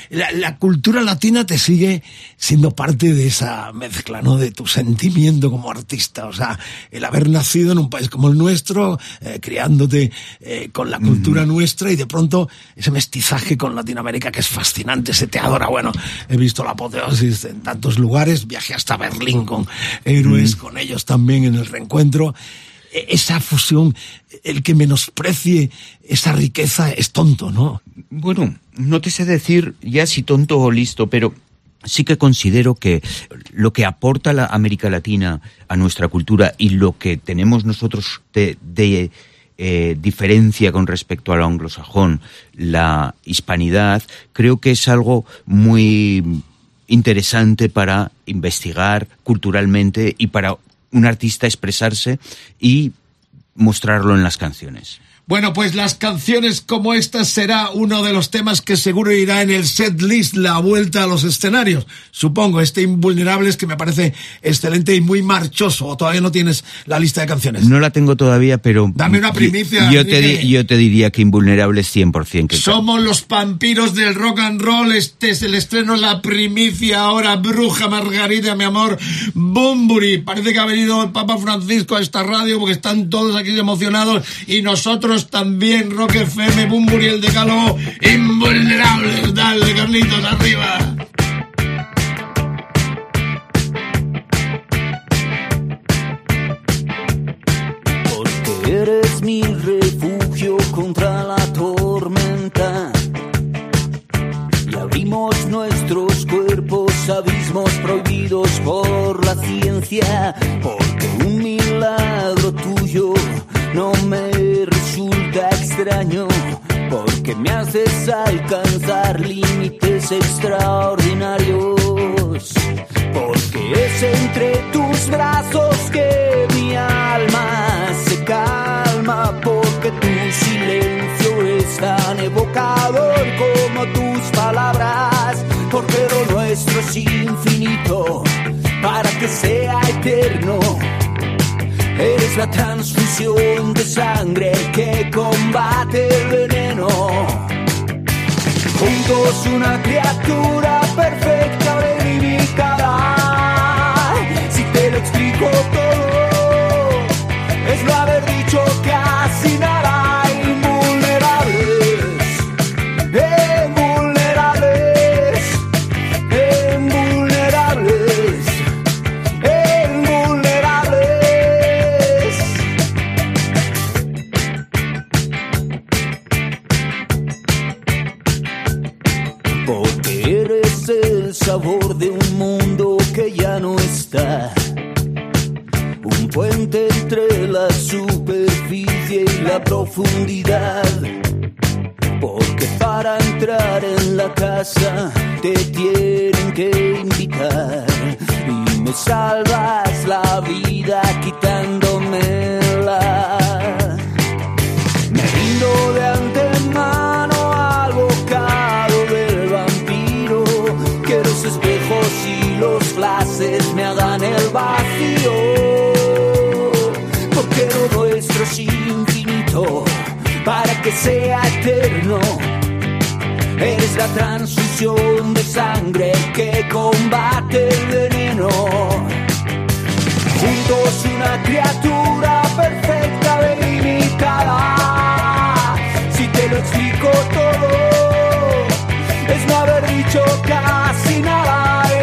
La, la cultura latina te sigue siendo parte de esa mezcla, ¿no? De tu sentimiento como artista. O sea, el haber nacido en un país como el nuestro, eh, criándote eh, con la cultura nuestra y de pronto ese mestizaje con Latinoamérica que es fascinante, se te adora. Bueno, he visto la apoteosis en tantos lugares, viajé hasta Berlín con héroes, con ellos también en el reencuentro. E- Esa fusión, el que menosprecie esa riqueza es tonto, ¿no? Bueno, no te sé decir ya si tonto o listo, pero sí que considero que lo que aporta la América Latina a nuestra cultura y lo que tenemos nosotros de, eh, diferencia con respecto al anglosajón, la hispanidad, creo que es algo muy interesante para investigar culturalmente y para un artista expresarse y mostrarlo en las canciones. Bueno, pues las canciones como esta será uno de los temas que seguro irá en el set list, la vuelta a los escenarios. Supongo, este Invulnerables que me parece excelente y muy marchoso. ¿O todavía no tienes la lista de canciones? No la tengo todavía, pero... Dame una primicia, Yo, te, yo diría que Invulnerables 100%. Que Somos los vampiros del rock and roll. Este es el estreno, la primicia ahora. Bruja Margarita, mi amor. Bumburi. Parece que ha venido el Papa Francisco a esta radio porque están todos aquí emocionados. Y nosotros también. Rock FM, Bumburi, el decálogo. Invulnerables. Dale, Carlitos, arriba. Porque eres mi refugio contra la tormenta. Y abrimos nuestros cuerpos abismos prohibidos por la ciencia. Porque un milagro tuyo no me resulta extraño. Porque me haces alcanzar límites extraordinarios. Porque es entre tus brazos que mi alma se calma. Porque tu silencio es tan evocador como tus palabras. Porque lo nuestro es infinito para que sea eterno. Eres la transfusión de sangre que combate el veneno. Juntos una criatura perfecta delimitada. Si te lo explico todo, es no haber dicho casi nada. La profundidad. Porque para entrar en la casa te tienen que invitar. Y me salvas la vida quitándomela. Me rindo de antemano al bocado del vampiro. Que los espejos y los flashes me hagan el vacío. Para que sea eterno. Eres la transfusión de sangre que combate el veneno. Juntos una criatura perfecta delimitada. Si te lo explico todo, es no haber dicho casi nada.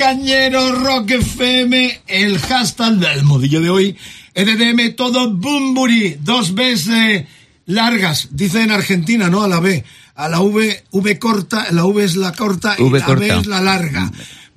Cañero, Rock FM, el hashtag del modillo de hoy, EDM, todo Bumburi, dos Bs eh, largas, dice en Argentina, ¿no? A la B, a la V, V corta, la V es la corta y V la corta. B es la larga.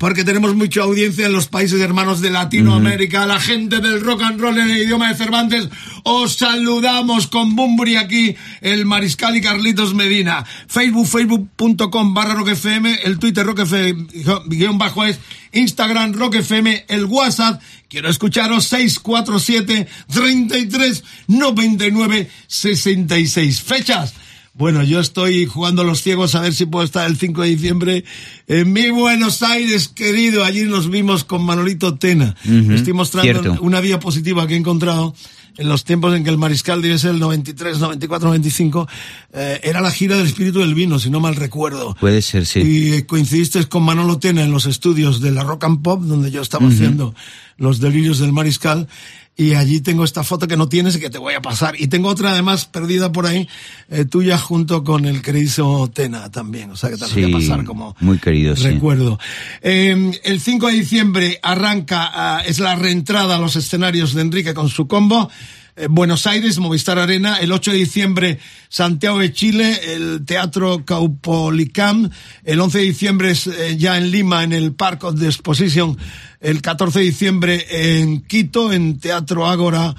Porque tenemos mucha audiencia en los países hermanos de Latinoamérica, la gente del rock and roll en el idioma de Cervantes. Os saludamos con Bumburi aquí, el Mariscal y Carlitos Medina. Facebook, facebook.com barra Rock FM, el Twitter Rock FM guion bajo es, Instagram Rock FM, el WhatsApp. Quiero escucharos 647 33 99 66. Fechas. Bueno, yo estoy jugando a los ciegos a ver si puedo estar el 5 de diciembre en mi Buenos Aires, querido. Allí nos vimos con Manolito Tena. Ujú, Estoy mostrando cierto. una diapositiva que he encontrado en los tiempos en que el Mariscal debe ser el 93, 94, 95. eh, era la gira del espíritu del vino, si no mal recuerdo. Puede ser, sí. Y eh, coincidiste con Manolo Tena en los estudios de la Rock and Pop, donde yo estaba haciendo los delirios del mariscal. Y allí tengo esta foto que no tienes y que te voy a pasar. Y tengo otra además perdida por ahí, eh, tuya junto con el querido Tena también. O sea que te la voy a Sí, pasar como muy querido, sí. recuerdo. Eh, el 5 de diciembre arranca, ah, es la reentrada a los escenarios de Enrique con su combo. Eh, Buenos Aires, Movistar Arena, el 8 de diciembre Santiago de Chile, el Teatro Caupolicam, el 11 de diciembre es, eh, ya en Lima, en el Park of the Exposition, el 14 de diciembre en Quito, en Teatro Ágora,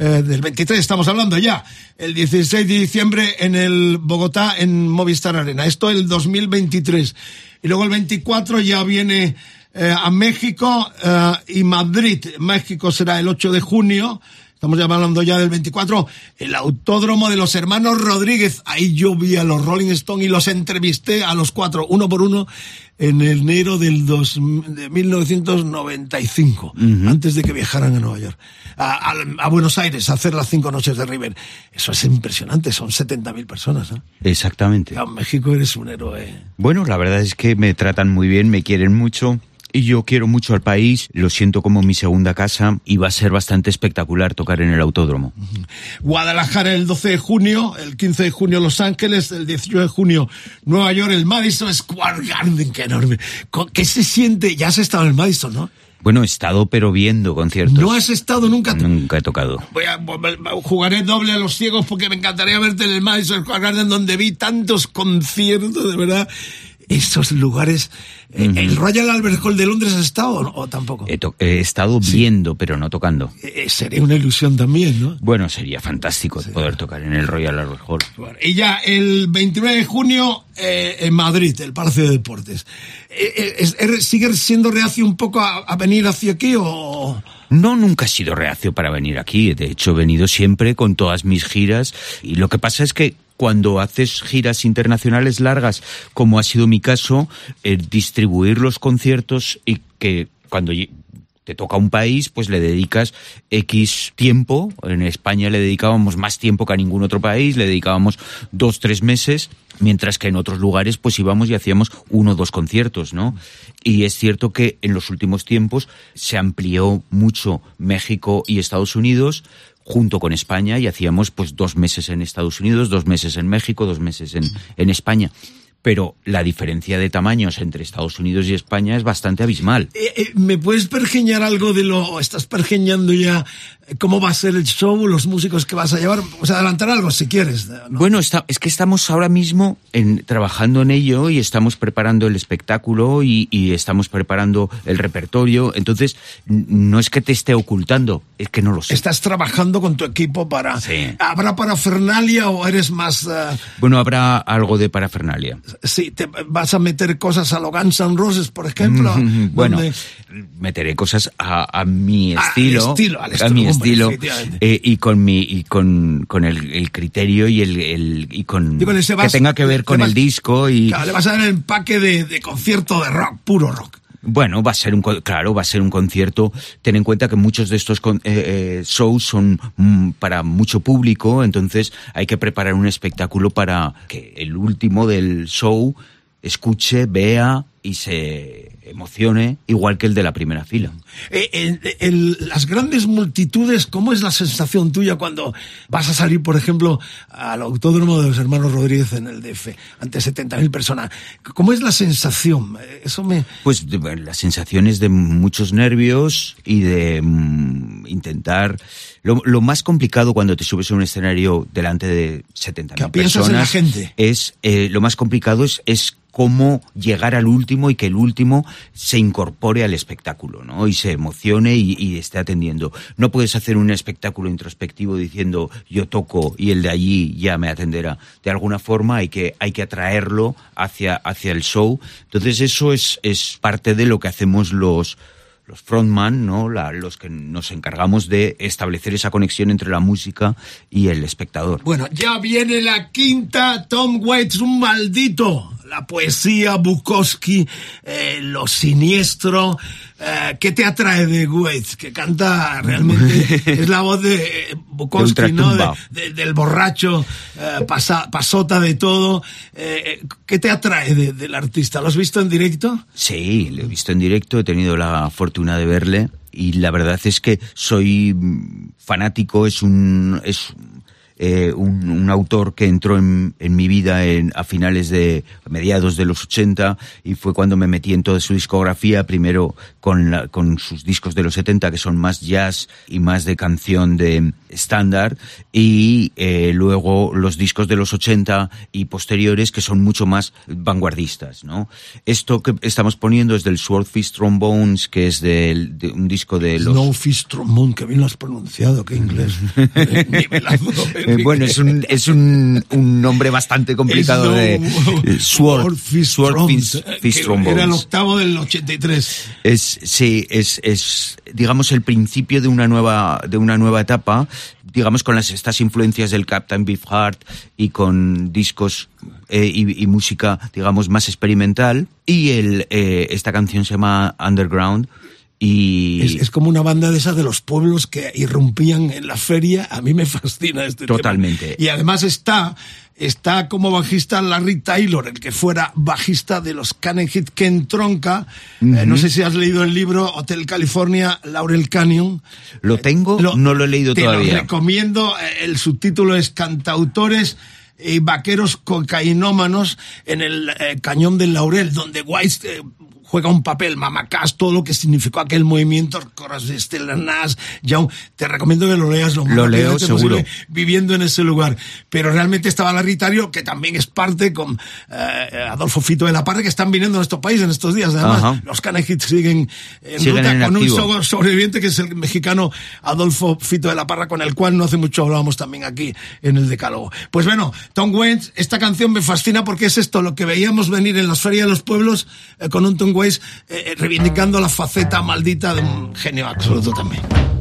eh, del 23 estamos hablando ya, el 16 de diciembre en el Bogotá, en Movistar Arena. Esto el 2023. Y luego el 24 ya viene eh, a México eh, y Madrid. México será el 8 de junio. Estamos hablando ya del 24. El autódromo de los hermanos Rodríguez. Ahí yo vi a los Rolling Stones y los entrevisté a los cuatro, uno por uno, en enero del dos, de 1995, antes de que viajaran a Nueva York. A, a- a Buenos Aires a hacer las cinco noches de River. Eso es impresionante, son 70.000 personas. ¿eh? Exactamente. En México eres un héroe. Bueno, la verdad es que me tratan muy bien, me quieren mucho. Y yo quiero mucho al país, lo siento como mi segunda casa y va a ser bastante espectacular tocar en el autódromo. Guadalajara el 12 de junio, el 15 de junio Los Ángeles, el 18 de junio Nueva York, el Madison Square Garden, qué enorme. ¿Qué se siente? Ya has estado en el Madison, ¿no? Bueno, he estado pero viendo conciertos. No has estado nunca. Nunca he tocado. Voy a, jugaré doble a los ciegos porque me encantaría verte en el Madison Square Garden donde vi tantos conciertos, de verdad. Esos lugares. eh, ¿El Royal Albert Hall de Londres has estado o, tampoco? He, estado viendo pero no tocando. Eh, sería una ilusión también, ¿no? Bueno, sería fantástico poder tocar en el Royal Albert Hall. Y ya el 29 de junio eh, en Madrid, el Palacio de Deportes. Eh, eh, er- ¿Sigues siendo reacio un poco a, a venir hacia aquí o...? No, nunca he sido reacio para venir aquí. De hecho, he venido siempre con todas mis giras. Y lo que pasa es que cuando haces giras internacionales largas, como ha sido mi caso, distribuir los conciertos y que cuando te toca un país, pues le dedicas X tiempo. En España le dedicábamos más tiempo que a ningún otro país, le dedicábamos dos, tres meses, mientras que en otros lugares pues íbamos y hacíamos uno o dos conciertos, ¿no? Y es cierto que en los últimos tiempos se amplió mucho México y Estados Unidos junto con España y hacíamos pues dos meses en Estados Unidos, dos meses en México, dos meses en, en España. Pero la diferencia de tamaños entre Estados Unidos y España es bastante abismal. Eh, eh, ¿Me puedes pergeñar algo de lo... o ¿Estás pergeñando ya eh, cómo va a ser el show, los músicos que vas a llevar? Pues adelantar algo si quieres. ¿no? Bueno, está, es que estamos ahora mismo en, trabajando en ello y estamos preparando el espectáculo y, y estamos preparando el repertorio. Entonces, no es que te esté ocultando, es que no lo sé. Estás trabajando con tu equipo para... ¿Habrá parafernalia o eres más... eh, Bueno, habrá algo de parafernalia. Sí, te vas a meter cosas a lo Guns N' Roses, por ejemplo? Mm, Bueno, donde- meteré cosas a, a mi estilo, estilo, al a mi estilo, eh, y con mi y con, con el, el criterio y el, el- y con, que tenga que ver con vas- el disco y Claro, le vas a dar el empaque de, de concierto de rock, puro rock. Bueno, va a ser un claro, va a ser un concierto. Ten en cuenta que muchos de estos eh, eh, shows son mm, para mucho público, entonces hay que preparar un espectáculo para que el último del show escuche, vea y se emocione igual que el de la primera fila. Eh, en- en las grandes multitudes, ¿cómo es la sensación tuya cuando vas a salir, por ejemplo, al autódromo de los hermanos Rodríguez en el DF, ante 70.000 personas? ¿Cómo es la sensación? Eh, Eso me... Pues de- bueno, las sensaciones de muchos nervios y de mm, intentar... Lo, lo más complicado cuando te subes a un escenario delante de 70.000 Que personas en la gente. es eh, lo más complicado es, es cómo llegar al último y que el último se incorpore al espectáculo, ¿no? Y se emocione y, esté atendiendo. No puedes hacer un espectáculo introspectivo diciendo yo toco y el de allí ya me atenderá. De alguna forma hay que, hay que atraerlo hacia, hacia el show. Entonces eso es, es parte de lo que hacemos los, los frontman, ¿no? La- los que nos encargamos de establecer esa conexión entre la música y el espectador. Bueno, ya viene la quinta, Tom Waits, un maldito. La poesía, Bukowski, eh, lo siniestro. Eh, ¿Qué te atrae de Waits? Que canta realmente, es la voz de eh, Bukowski, De ¿no? De- de- del borracho, eh, pasa- pasota de todo. Eh, ¿Qué te atrae de- del artista? ¿Lo has visto en directo? Sí, lo he visto en directo, he tenido la fortuna de verle y la verdad es que soy mm, fanático, es un es eh, un, un autor que entró en, en mi vida en, a finales de a mediados de los 80 y fue cuando me metí en toda su discografía, primero con, la- con sus discos de los 70 que son más jazz y más de canción de estándar y eh, luego los discos de los 80 y posteriores que son mucho más vanguardistas, ¿no? Esto que estamos poniendo es del Swordfish Trombones, que es del- de un disco de los... No Fish Trombone, que bien lo has pronunciado, qué inglés. Nivelazo, Eh, bueno, es un, es un, un nombre bastante complicado de eh, Sword, Trombones, eh, Trombones. Era el octavo del 83. Es, sí, es, es, digamos, el principio de una nueva, de una nueva etapa, digamos, con las, estas influencias del Captain Beefheart y con discos eh, y, y música, digamos, más experimental. Y el, esta canción se llama Underground. Y Es, es como una banda de esas de los pueblos que irrumpían en la feria. A mí me fascina este tema. Totalmente. Y además está, está como bajista Larry Taylor, el que fuera bajista de los Hit Ken Tronca. Eh, no sé si has leído el libro Hotel California, Laurel Canyon. lo tengo, no lo he leído Te todavía. lo recomiendo. Eh, El subtítulo es Cantautores y vaqueros cocainómanos en el eh, cañón del Laurel, donde Weiss eh, juega un papel, mamacás, todo lo que significó aquel movimiento, Coras Nash, Young. Te recomiendo que lo leas lo Lo leo, seguro. viviendo en ese lugar. Pero realmente estaba Larry Taylor, que también es parte con eh, Adolfo Fito de la Parra, que están viniendo a nuestro país en estos días. Además, Ajá. los Canejits siguen en Siguen ruta en con activo. un so- sobreviviente que es el mexicano Adolfo Fito de la Parra, con el cual no hace mucho hablábamos también aquí en el Decálogo. Pues bueno, Tom Waits, esta canción me fascina porque es esto, lo que veíamos venir en las ferias de los pueblos eh, con un Tom Eh, eh, reivindicando la faceta maldita de un genio absoluto también.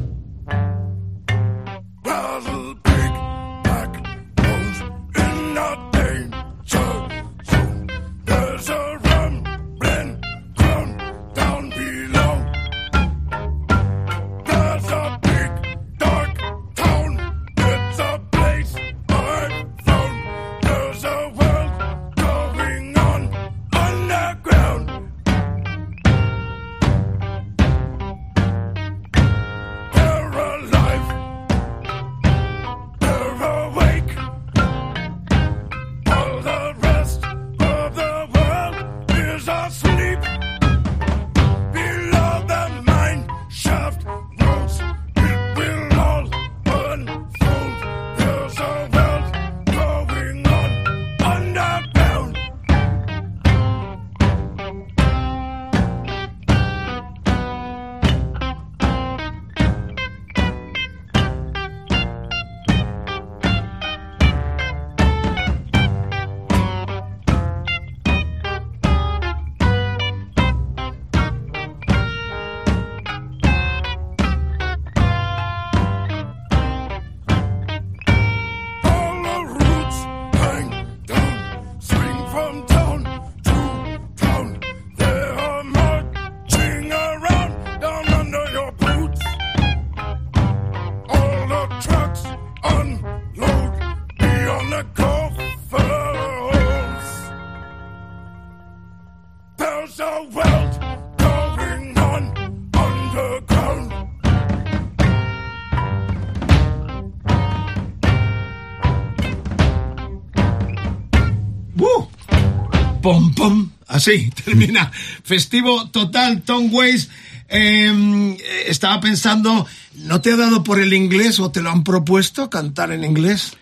pom pom, así termina. Festivo total, Tom Waits. Em, eh, estaba pensando, ¿no te ha dado por el inglés o te lo han propuesto cantar en inglés?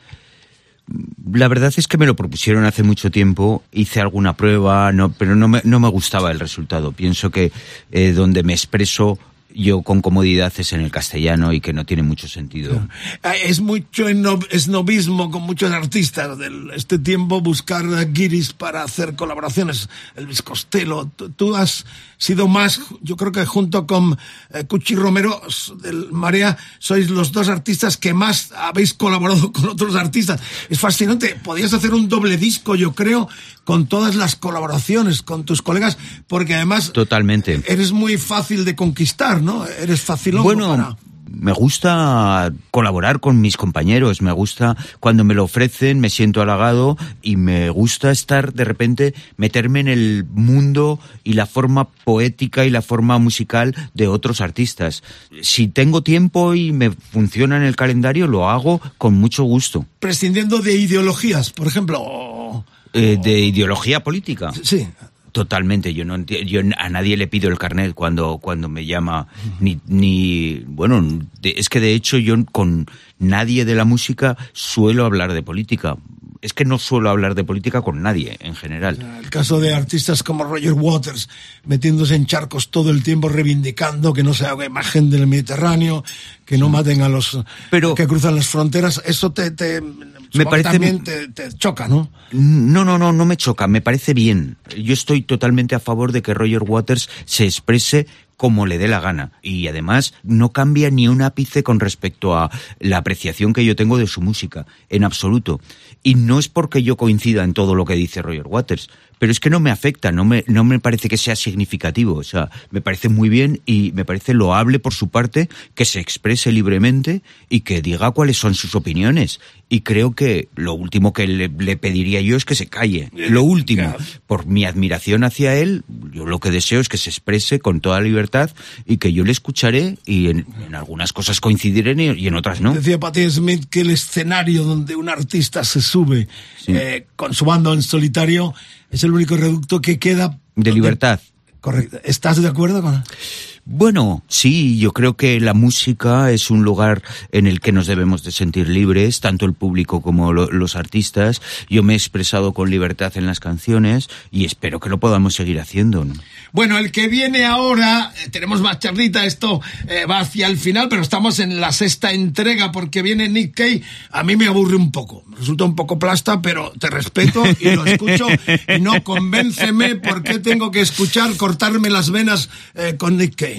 La verdad es que me lo propusieron hace mucho tiempo, hice alguna prueba, no, pero no me, no me gustaba el resultado. Pienso que eh, donde me expreso yo con comodidad es en el castellano y que no tiene mucho sentido. Eh, Es mucho esnobismo con muchos artistas de este tiempo buscar guiris para hacer colaboraciones. Elvis Costello, tú, has sido más, yo creo que junto con eh, Cuchi Romero del Marea, sois los dos artistas que más habéis colaborado con otros artistas. Es fascinante. Podías hacer un doble disco, yo creo, con todas las colaboraciones con tus colegas, porque además Totalmente. eres muy fácil de conquistar, ¿no? Eres fácil Bueno, me gusta colaborar con mis compañeros, me gusta cuando me lo ofrecen, me siento halagado y me gusta estar de repente, meterme en el mundo y la forma poética y la forma musical de otros artistas. Si tengo tiempo y me funciona en el calendario, lo hago con mucho gusto. prescindiendo de ideologías, por ejemplo. Eh, de ideología política. Sí. Totalmente, yo no yo a nadie le pido el carnet cuando cuando me llama ni ni bueno, de- es que de hecho yo con nadie de la música suelo hablar de política. Es que no suelo hablar de política con nadie en general. El caso de artistas como Roger Waters, metiéndose en charcos todo el tiempo, reivindicando que no se haga imagen del Mediterráneo, que no maten a los que cruzan las fronteras. Eso te, que parece- también te, te choca, ¿no? No, no, no, no me choca, me parece bien. Yo estoy totalmente a favor de que Roger Waters se exprese como le dé la gana. Y además no cambia ni un ápice con respecto a la apreciación que yo tengo de su música, en absoluto. Y no es porque yo coincida en todo lo que dice Roger Waters, pero es que no me afecta, no me, no me parece que sea significativo. O sea, me parece muy bien y me parece loable por su parte que se exprese libremente y que diga cuáles son sus opiniones. Y creo que lo último que le, le pediría yo es que se calle. Lo último, por mi admiración hacia él, yo lo que deseo es que se exprese con toda libertad y que yo le escucharé y en, en algunas cosas coincidiré y en otras no. Decía Patti Smith que el escenario donde un artista se sube eh, con su banda en solitario es el único reducto que queda. De libertad. Correcto. ¿Estás de acuerdo con Bueno, sí, yo creo que la música es un lugar en el que nos debemos de sentir libres, tanto el público como lo- los artistas. Yo me he expresado con libertad en las canciones y espero que lo podamos seguir haciendo. ¿no? Bueno, el que viene ahora, eh, tenemos más charlita, esto eh, va hacia el final, pero estamos en la sexta entrega porque viene Nick Cave. A mí me aburre un poco, resulta un poco plasta, pero te respeto y lo escucho. y no, convénceme por qué tengo que escuchar, cortarme las venas eh, con Nick Cave.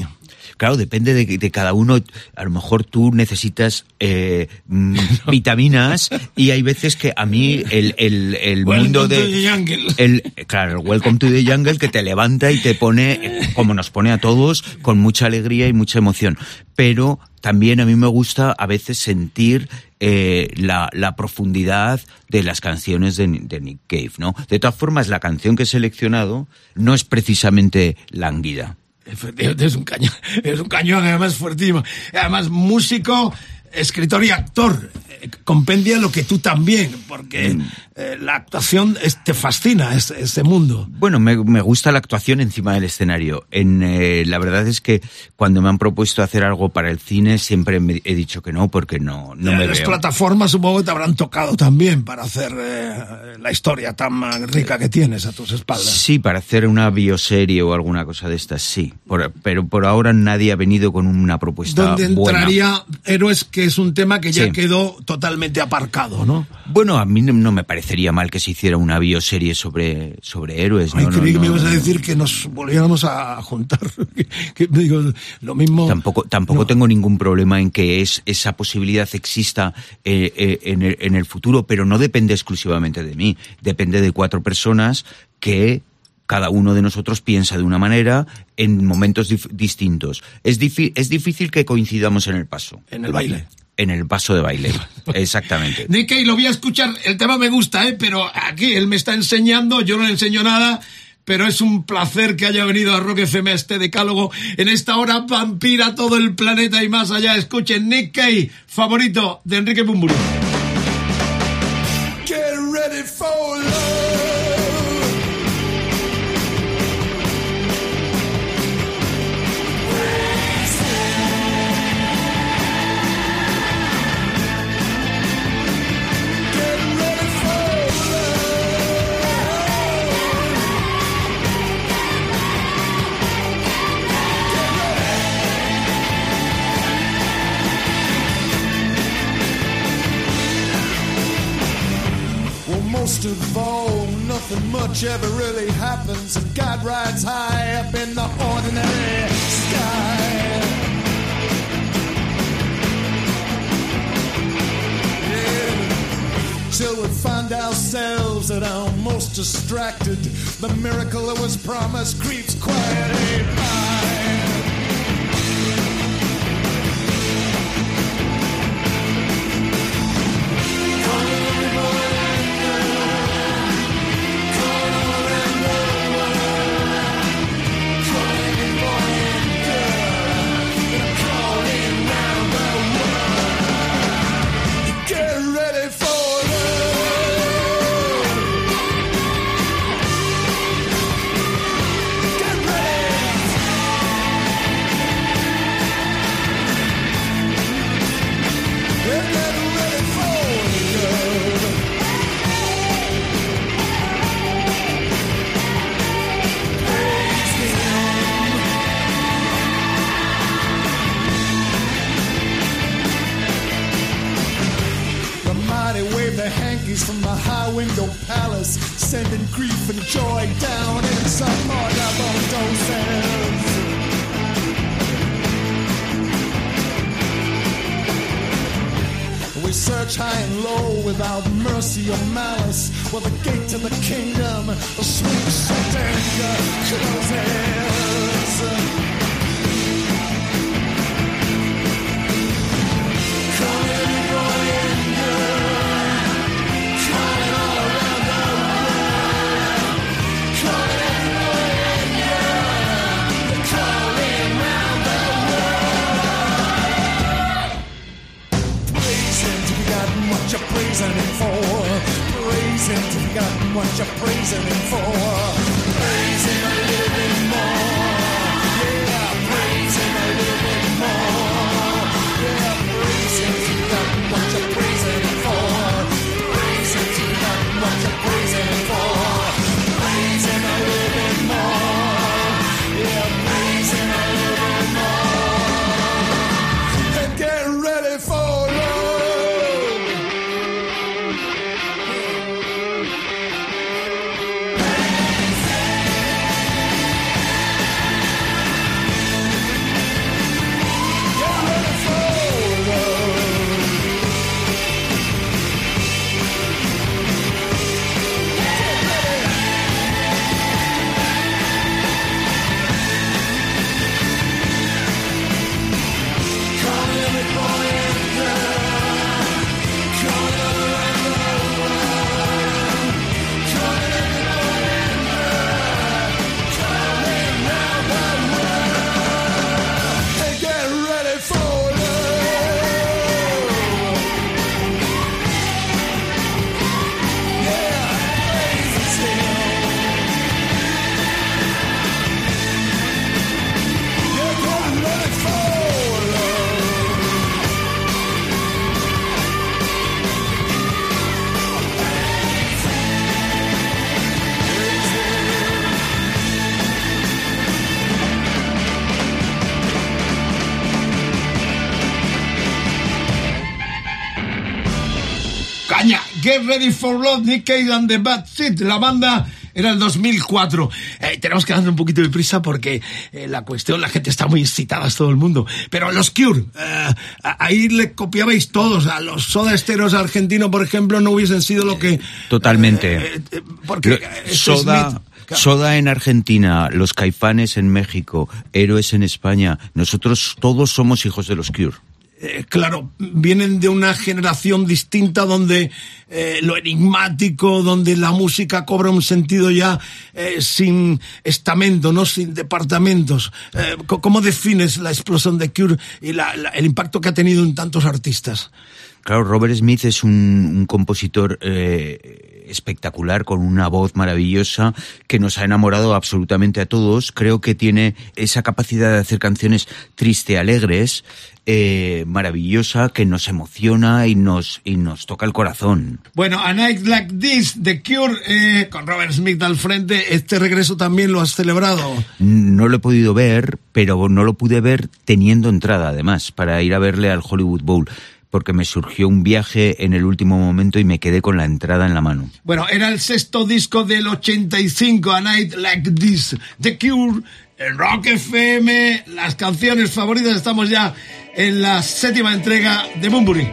Claro, depende de, de cada uno. A lo mejor tú necesitas eh, mm, vitaminas y hay veces que a mí el, el, el Welcome mundo to de... the jungle. El, claro, el Welcome to the Jungle que te levanta y te pone, como nos pone a todos, con mucha alegría y mucha emoción. Pero también a mí me gusta a veces sentir eh, la, la profundidad de las canciones de, de Nick Cave, ¿no? De todas formas, la canción que he seleccionado no es precisamente lánguida. Es un cañón, es un cañón, además fuertísimo. Además, músico, escritor y actor. Eh, Compendia lo que tú también, porque eh, la actuación es- te fascina, ese, ese mundo. Bueno, me, me gusta la actuación encima del escenario. En, eh, la verdad es que cuando me han propuesto hacer algo para el cine siempre me he dicho que no porque no, no me Las veo. plataformas supongo que te habrán tocado también para hacer eh, la historia tan rica que tienes a tus espaldas. Sí, para hacer una bioserie o alguna cosa de estas, sí. Por- pero por ahora nadie ha venido con una propuesta Donde buena. entraría Héroes, que es un tema que ya Sí. quedó totalmente aparcado, ¿no? Bueno, a mí no, no me parecería mal que se hiciera una bioserie sobre, sobre héroes. Ay, no, no, creí que me no, ibas a no. decir que nos volviéramos a juntar. que, que, digo, lo mismo. Tampoco, tampoco tengo ningún problema en que es, esa posibilidad exista eh, eh, en, el, en el futuro, pero no depende exclusivamente de mí. Depende de cuatro personas que cada uno de nosotros piensa de una manera en momentos dif- distintos. Es, difícil que coincidamos en el paso. En el baile. En el paso de baile, exactamente. Nick Cave, lo voy a escuchar. El tema me gusta, ¿eh? Pero aquí él me está enseñando, yo no le enseño nada. Pero es un placer que haya venido a Rock FM a este decálogo en esta hora vampira todo el planeta y más allá. Escuchen Nick Cave, favorito de Enrique Bumburi. Get ready for First of all, nothing much ever really happens, and God rides high up in the ordinary sky. Till we find ourselves at our most distracted, the miracle that was promised creeps quietly by. Get malice. Well, the gate to the kingdom, the sweet surrender closes. Get Ready for Love, Nick Cave and the Bad Seed. La banda era el 2004. Eh, tenemos que darle un poquito de prisa porque eh, la cuestión, la gente está muy excitada, es todo el mundo. Pero los Cure, eh, ahí le copiabais todos. A los Soda Esteros argentinos, por ejemplo, no hubiesen sido lo que... Totalmente. eh, porque Soda, Smith- claro. Soda en Argentina, los Caifanes en México, Héroes en España. Nosotros todos somos hijos de los Cure. Eh, claro, vienen de una generación distinta donde eh, lo enigmático, donde la música cobra un sentido ya eh, sin estamento, no sin departamentos. ¿Cómo defines la explosión de Cure y la- el impacto que ha tenido en tantos artistas? Claro, Robert Smith es un, un compositor eh, espectacular, con una voz maravillosa, que nos ha enamorado absolutamente a todos. Creo que tiene esa capacidad de hacer canciones triste, alegres, eh, maravillosa, que nos emociona y nos, y nos toca el corazón. Bueno, A Night Like This, The Cure, eh, con Robert Smith al frente, este regreso también lo has celebrado. No lo he podido ver, pero no lo pude ver teniendo entrada, además, para ir a verle al Hollywood Bowl. Porque me surgió un viaje en el último momento y me quedé con la entrada en la mano. Bueno, era el sexto disco del 85, A Night Like This, The Cure, el Rock FM, las canciones favoritas. Estamos ya en la séptima entrega de Bumburi.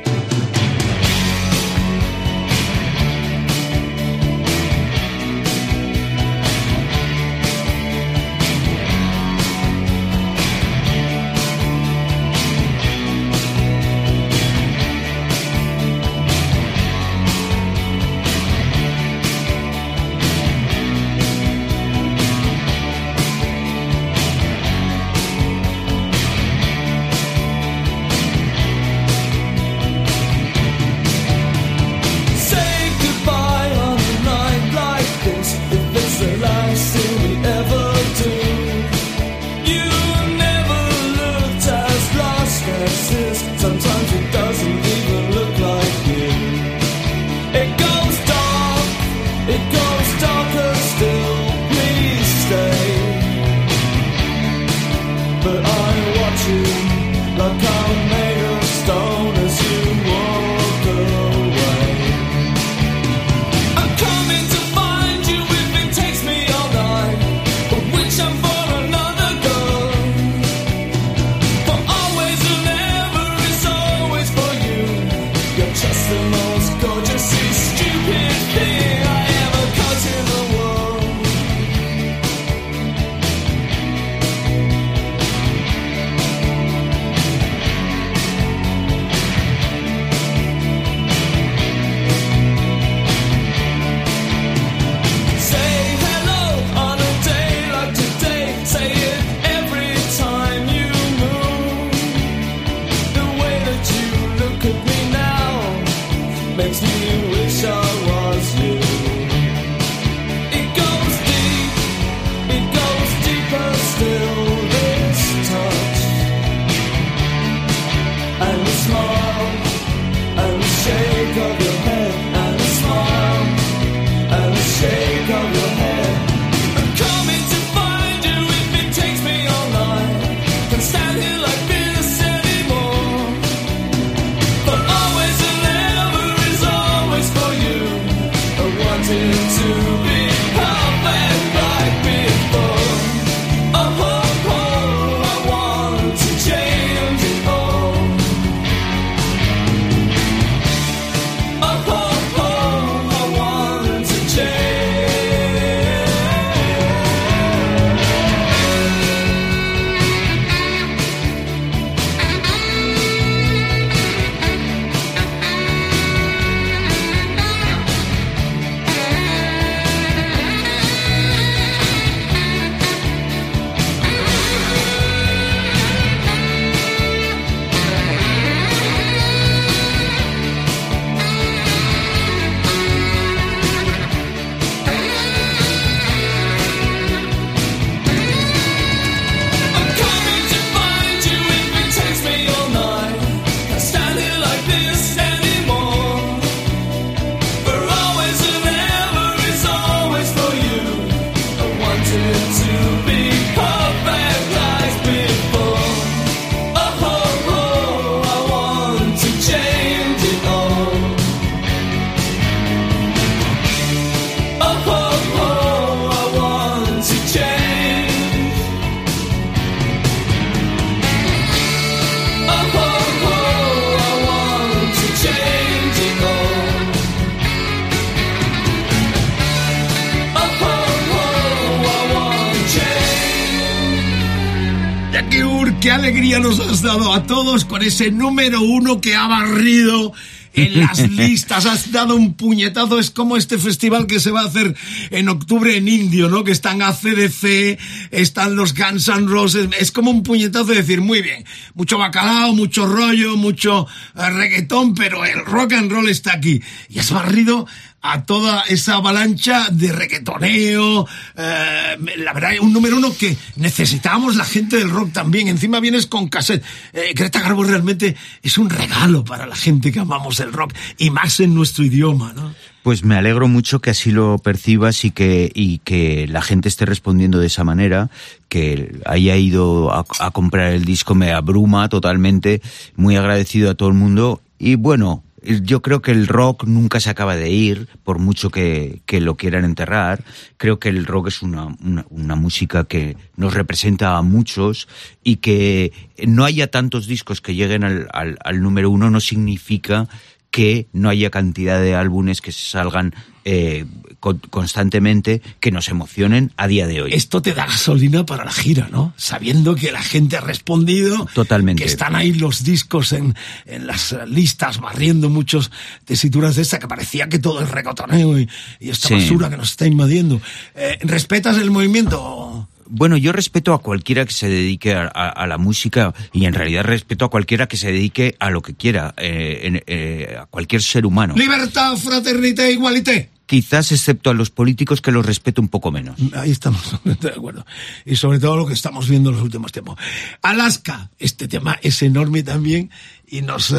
Dado a todos con ese número uno que ha barrido en las listas, has dado un puñetazo, es como este festival que se va a hacer en octubre en Indio, ¿no? Que están ACDC, están los Guns N' Roses, es como un puñetazo de decir, muy bien, mucho bacalao, mucho rollo, mucho eh, reggaetón, pero el rock and roll está aquí. Y has barrido a toda esa avalancha de reggaetoneo. eh, la verdad, un número uno que necesitábamos la gente del rock también. Encima vienes con cassette. Eh, Greta Garbo realmente es un regalo para la gente que amamos el rock y más en nuestro idioma, ¿no? Pues me alegro mucho que así lo percibas y que, y que la gente esté respondiendo de esa manera, que haya ido a, a comprar el disco me abruma totalmente, muy agradecido a todo el mundo y bueno, yo creo que el rock nunca se acaba de ir, por mucho que, que lo quieran enterrar. Creo que el rock es una, una, música que nos representa a muchos y que no haya tantos discos que lleguen al, al número uno no significa que no haya cantidad de álbumes que se salgan eh, con- constantemente que nos emocionen a día de hoy. Esto te da gasolina para la gira, ¿no? Sabiendo que la gente ha respondido. Totalmente. Que están ahí los discos en, en las listas, barriendo muchos tesituras de esta, que parecía que todo es recotoneo y, y esta Sí. basura que nos está invadiendo. Eh, ¿Respetas el movimiento? Bueno, yo respeto a cualquiera que se dedique a, a- a la música y en realidad respeto a cualquiera que se dedique a lo que quiera, eh, en- eh, a cualquier ser humano. Libertad, fraternité, igualité. Quizás excepto a los políticos que los respeto un poco menos. Ahí estamos de acuerdo. Y sobre todo lo que estamos viendo en los últimos tiempos. Alaska, este tema es enorme también y nos eh,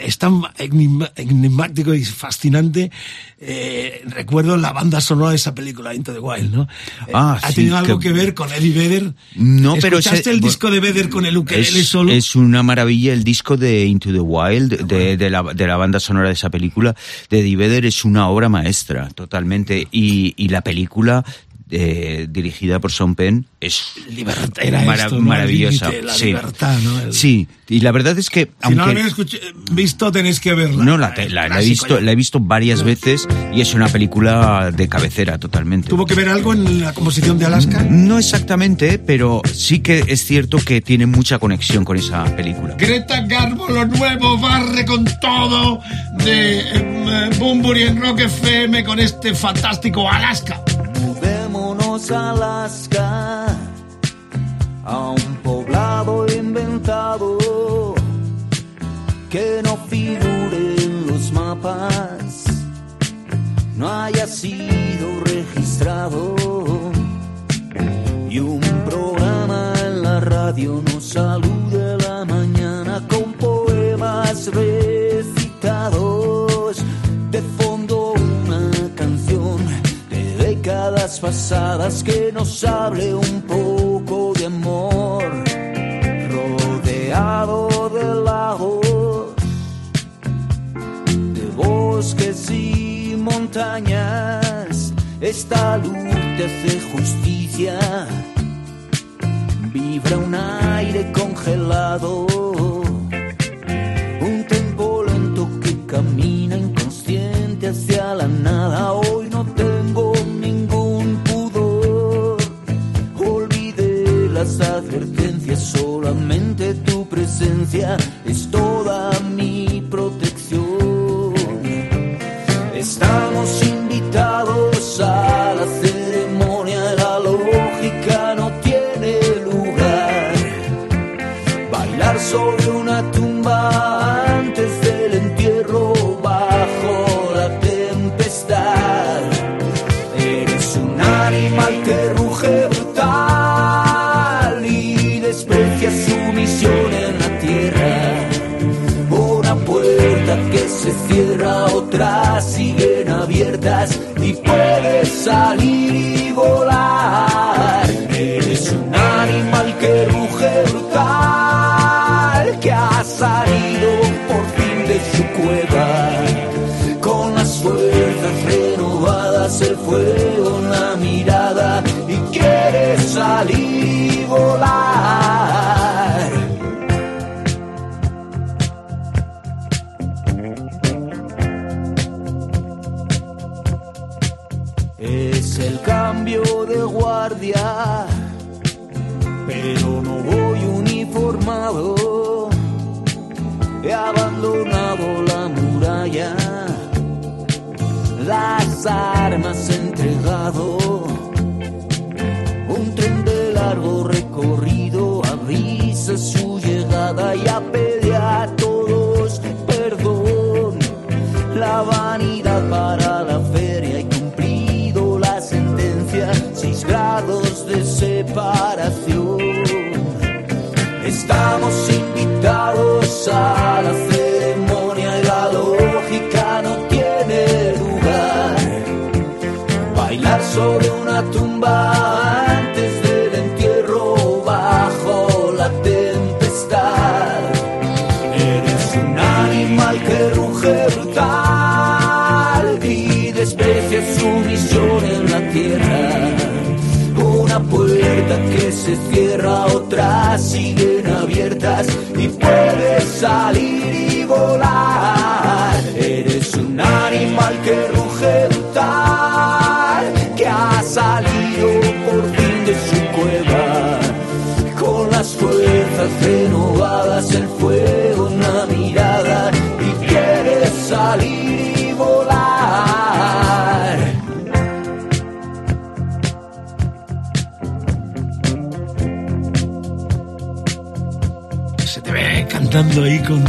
es tan enigmático y fascinante. Eh, recuerdo la banda sonora de esa película, Into the Wild, ¿no? Eh, Ah, ¿Ha sí, tenido algo que- que ver con Eddie Vedder? No, pero ¿Escuchaste el disco de Vedder con el ukelele Es, solo? es una maravilla el disco de Into the Wild, de, de la, de la banda sonora de esa película, de Eddie Vedder, es una obra maestra, totalmente. Y, y la película, eh, dirigida por Sean Penn, es maravillosa. La sí. libertad, ¿no? El- Sí, y la verdad es que... Si no la aunque- habéis visto, tenéis que verla. no, la, la- la he visto, la he visto varias veces y es una película de cabecera totalmente. ¿Tuvo que ver algo en la composición de Alaska? No exactamente, pero sí que es cierto que tiene mucha conexión con esa película. Greta Garbo, lo nuevo, barre con todo de eh, Bumburi en Rock FM con este fantástico Alaska. A Alaska, a un poblado inventado que no figure en los mapas, no haya sido registrado. Y un programa en la radio nos salude a la mañana con poemas recitados. Décadas pasadas que nos hable un poco de amor. Rodeado de lagos, de bosques y montañas, esta luz te hace justicia. Vibra un aire congelado, un tempo lento que camina inconsciente hacia la nada. Las advertencias, solamente tu presencia es toda mi protección. Otras siguen abiertas y puedes salir y volar. Eres un animal que ruge brutal, que ha salido por fin de su cueva. Con las fuerzas renovadas, el fuego en la mirada y quiere salir y volar. Guardia, pero no voy uniformado. He abandonado la muralla, las armas entregado. Un tren de largo recorrido avisa su Estamos invitados a la ceremonia y la lógica no tiene lugar. Bailar sobre una tumba se cierra, otras siguen abiertas y puedes salir y volar. Cantando ahí con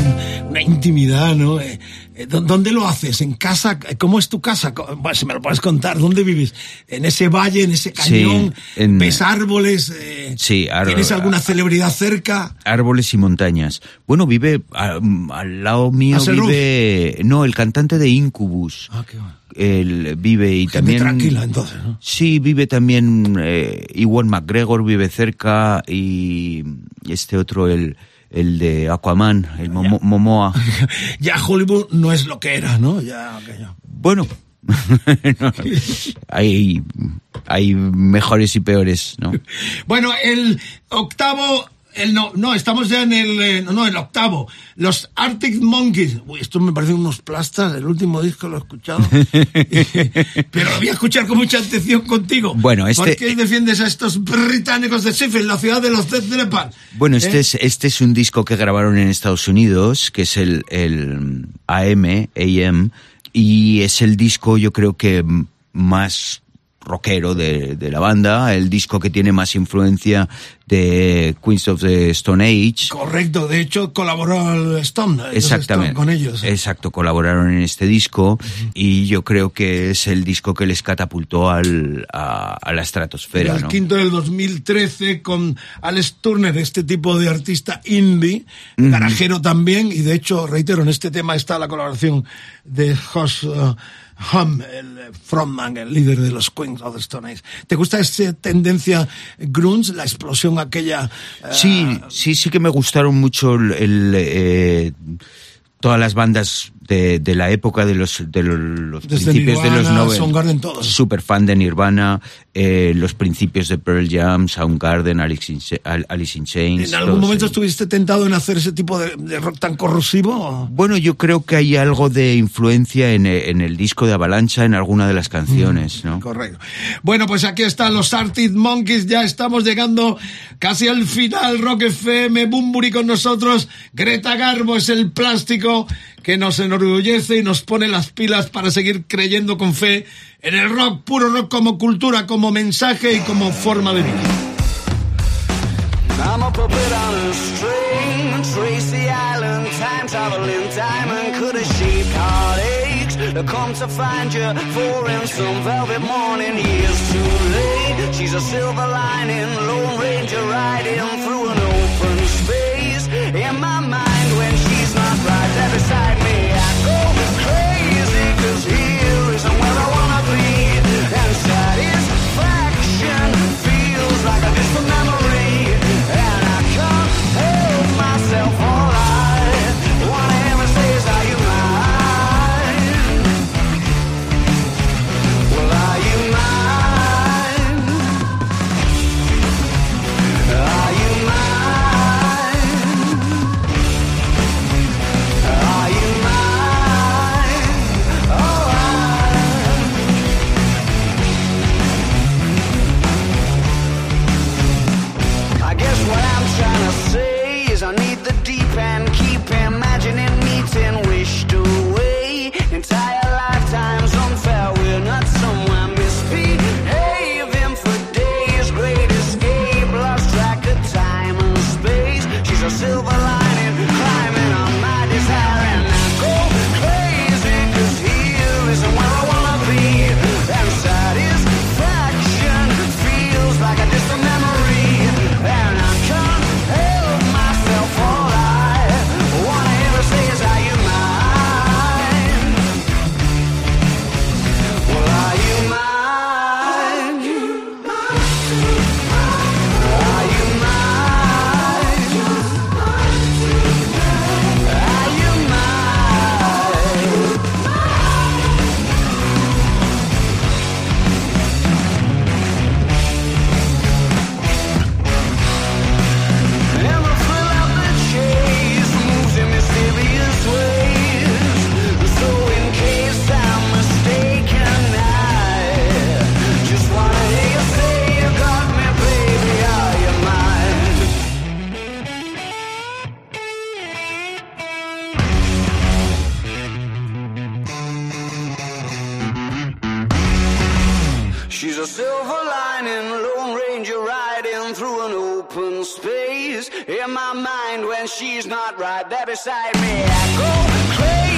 una intimidad, ¿no? Eh, eh, ¿dó- ¿Dónde lo haces? ¿En casa? ¿Cómo es tu casa? Bueno, si me lo puedes contar, ¿dónde vives? ¿En ese valle, en ese cañón? en- ¿Ves árboles? Eh, Sí, ar- ¿Tienes alguna celebridad cerca? árboles y montañas. Bueno, vive a- al lado mío vive no el cantante de Incubus. Ah, qué bueno. Él vive y Gente también tranquila, entonces, ¿no? Sí, vive también eh, Iwan McGregor vive cerca y este otro el el de Aquaman, el Momo- Momoa. Ya Hollywood no es lo que era, ¿no? Ya, aquello. Bueno, no, hay hay mejores y peores, ¿no? Bueno, el octavo, el no, no, estamos ya en el, eh, no, no, el octavo. Los Arctic Monkeys. Uy, esto me parecen unos plastas, el último disco lo he escuchado. Pero lo voy a escuchar con mucha atención contigo. Bueno, este- ¿Por qué defiendes a estos británicos de Sheffield, la ciudad de los Death Leppard? Bueno, este ¿Eh? es este es un disco que grabaron en Estados Unidos, que es el, el AM, AM, y es el disco yo creo que más rockero de, de la banda, el disco que tiene más influencia de Queens of the Stone Age. Correcto, de hecho colaboró el Stone, Exactamente. Stone con ellos. Exacto, colaboraron en este disco y yo creo que es el disco que les catapultó al, a, a la estratosfera. el ¿no? quinto del 2013 con Alex Turner, este tipo de artista indie, Ujú. garajero también, y de hecho, reitero, en este tema está la colaboración de Josh uh, Hum, el eh, frontman, el líder de los Queens of the Stone Age. ¿Te gusta esa tendencia grunge, la explosión aquella? eh, Sí, sí, sí que me gustaron mucho el, el, eh, todas las bandas de, de la época de los, de los, Desde principios de los Nirvana, 90. Soundgarden, todos. Super fan de Nirvana, eh, los principios de Pearl Jam, Soundgarden, Alice in, Alice in Chains. ¿En algún momento estuviste tentado en hacer ese tipo de, de rock tan corrosivo? Bueno, yo creo que hay algo de influencia en, en el disco de Avalancha, en alguna de las canciones, ¿no? Correcto. Bueno, pues aquí están los Arctic Monkeys. Ya estamos llegando casi al final. Rock FM, Bumburi con nosotros. Greta Garbo es el plástico que nos enorgullece y nos pone las pilas para seguir creyendo con fe en el rock, puro rock como cultura, como mensaje y como forma de vida. I'm a on a Tracy Island, time could heartaches. To come to find you for in some velvet morning, too late. She's a silver lining, Lone Ranger riding through an open space. In my mind, when not right. Every side. In my mind, when she's not right there beside me, I go crazy,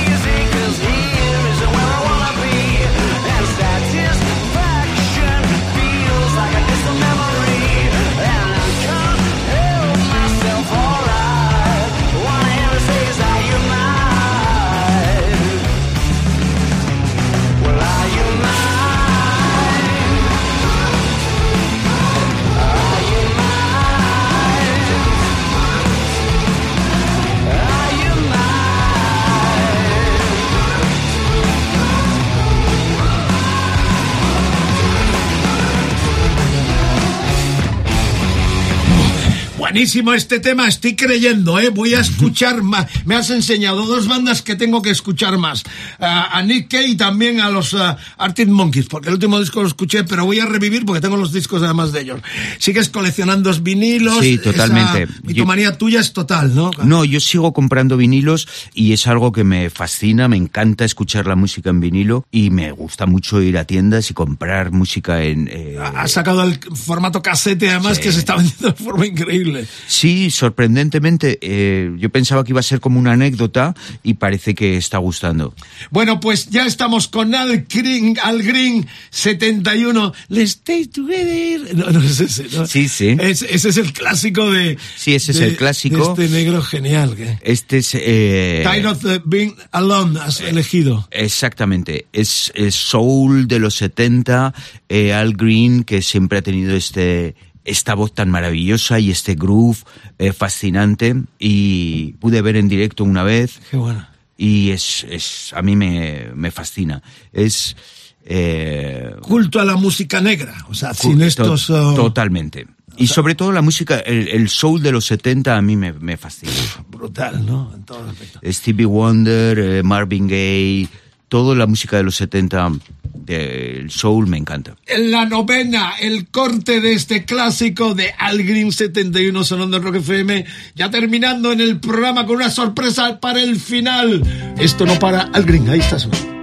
Buenísimo este tema, estoy creyendo, ¿eh? Voy a escuchar más. Me has enseñado dos bandas que tengo que escuchar más. A, a Nick y también a los ah, Arctic Monkeys, porque el último disco lo escuché, pero voy a revivir porque tengo los discos además de ellos. Sigues coleccionando vinilos. Sí, totalmente. Esa mitomanía tuya es total, ¿no? No, yo sigo comprando vinilos y es algo que me fascina, me encanta escuchar la música en vinilo y me gusta mucho ir a tiendas y comprar música en... eh, Has sacado el formato casete, además, Sí. que se está vendiendo de forma increíble. Sí, sorprendentemente, eh, yo pensaba que iba a ser como una anécdota y parece que está gustando. Bueno, pues ya estamos con Al Green, Al Green 71. Let's stay together. No, no es ese, ¿no? Sí, sí. Es- ese es el clásico de. Sí, ese es de- el clásico. de este negro genial. Este es... eh, Tired of the Being Alone has elegido. Exactamente, es, es soul de los 70, eh, Al Green que siempre ha tenido este esta voz tan maravillosa y este groove eh, fascinante y pude ver en directo una vez Qué bueno. y es, es a mí me, me fascina. Es eh, Culto a la música negra. O sea, sin to- estos. oh, totalmente. Y sobre todo la música, el, el soul de los 70 a mí me, me fascina. brutal, ¿no? En todo. Stevie Wonder, eh, Marvin Gaye, toda la música de los 70 del soul me encanta. En la novena, el corte de este clásico de Al Green 71 sonando en Rock FM, ya terminando en el programa con una sorpresa para el final. Esto no para Al Green, ahí está. I'm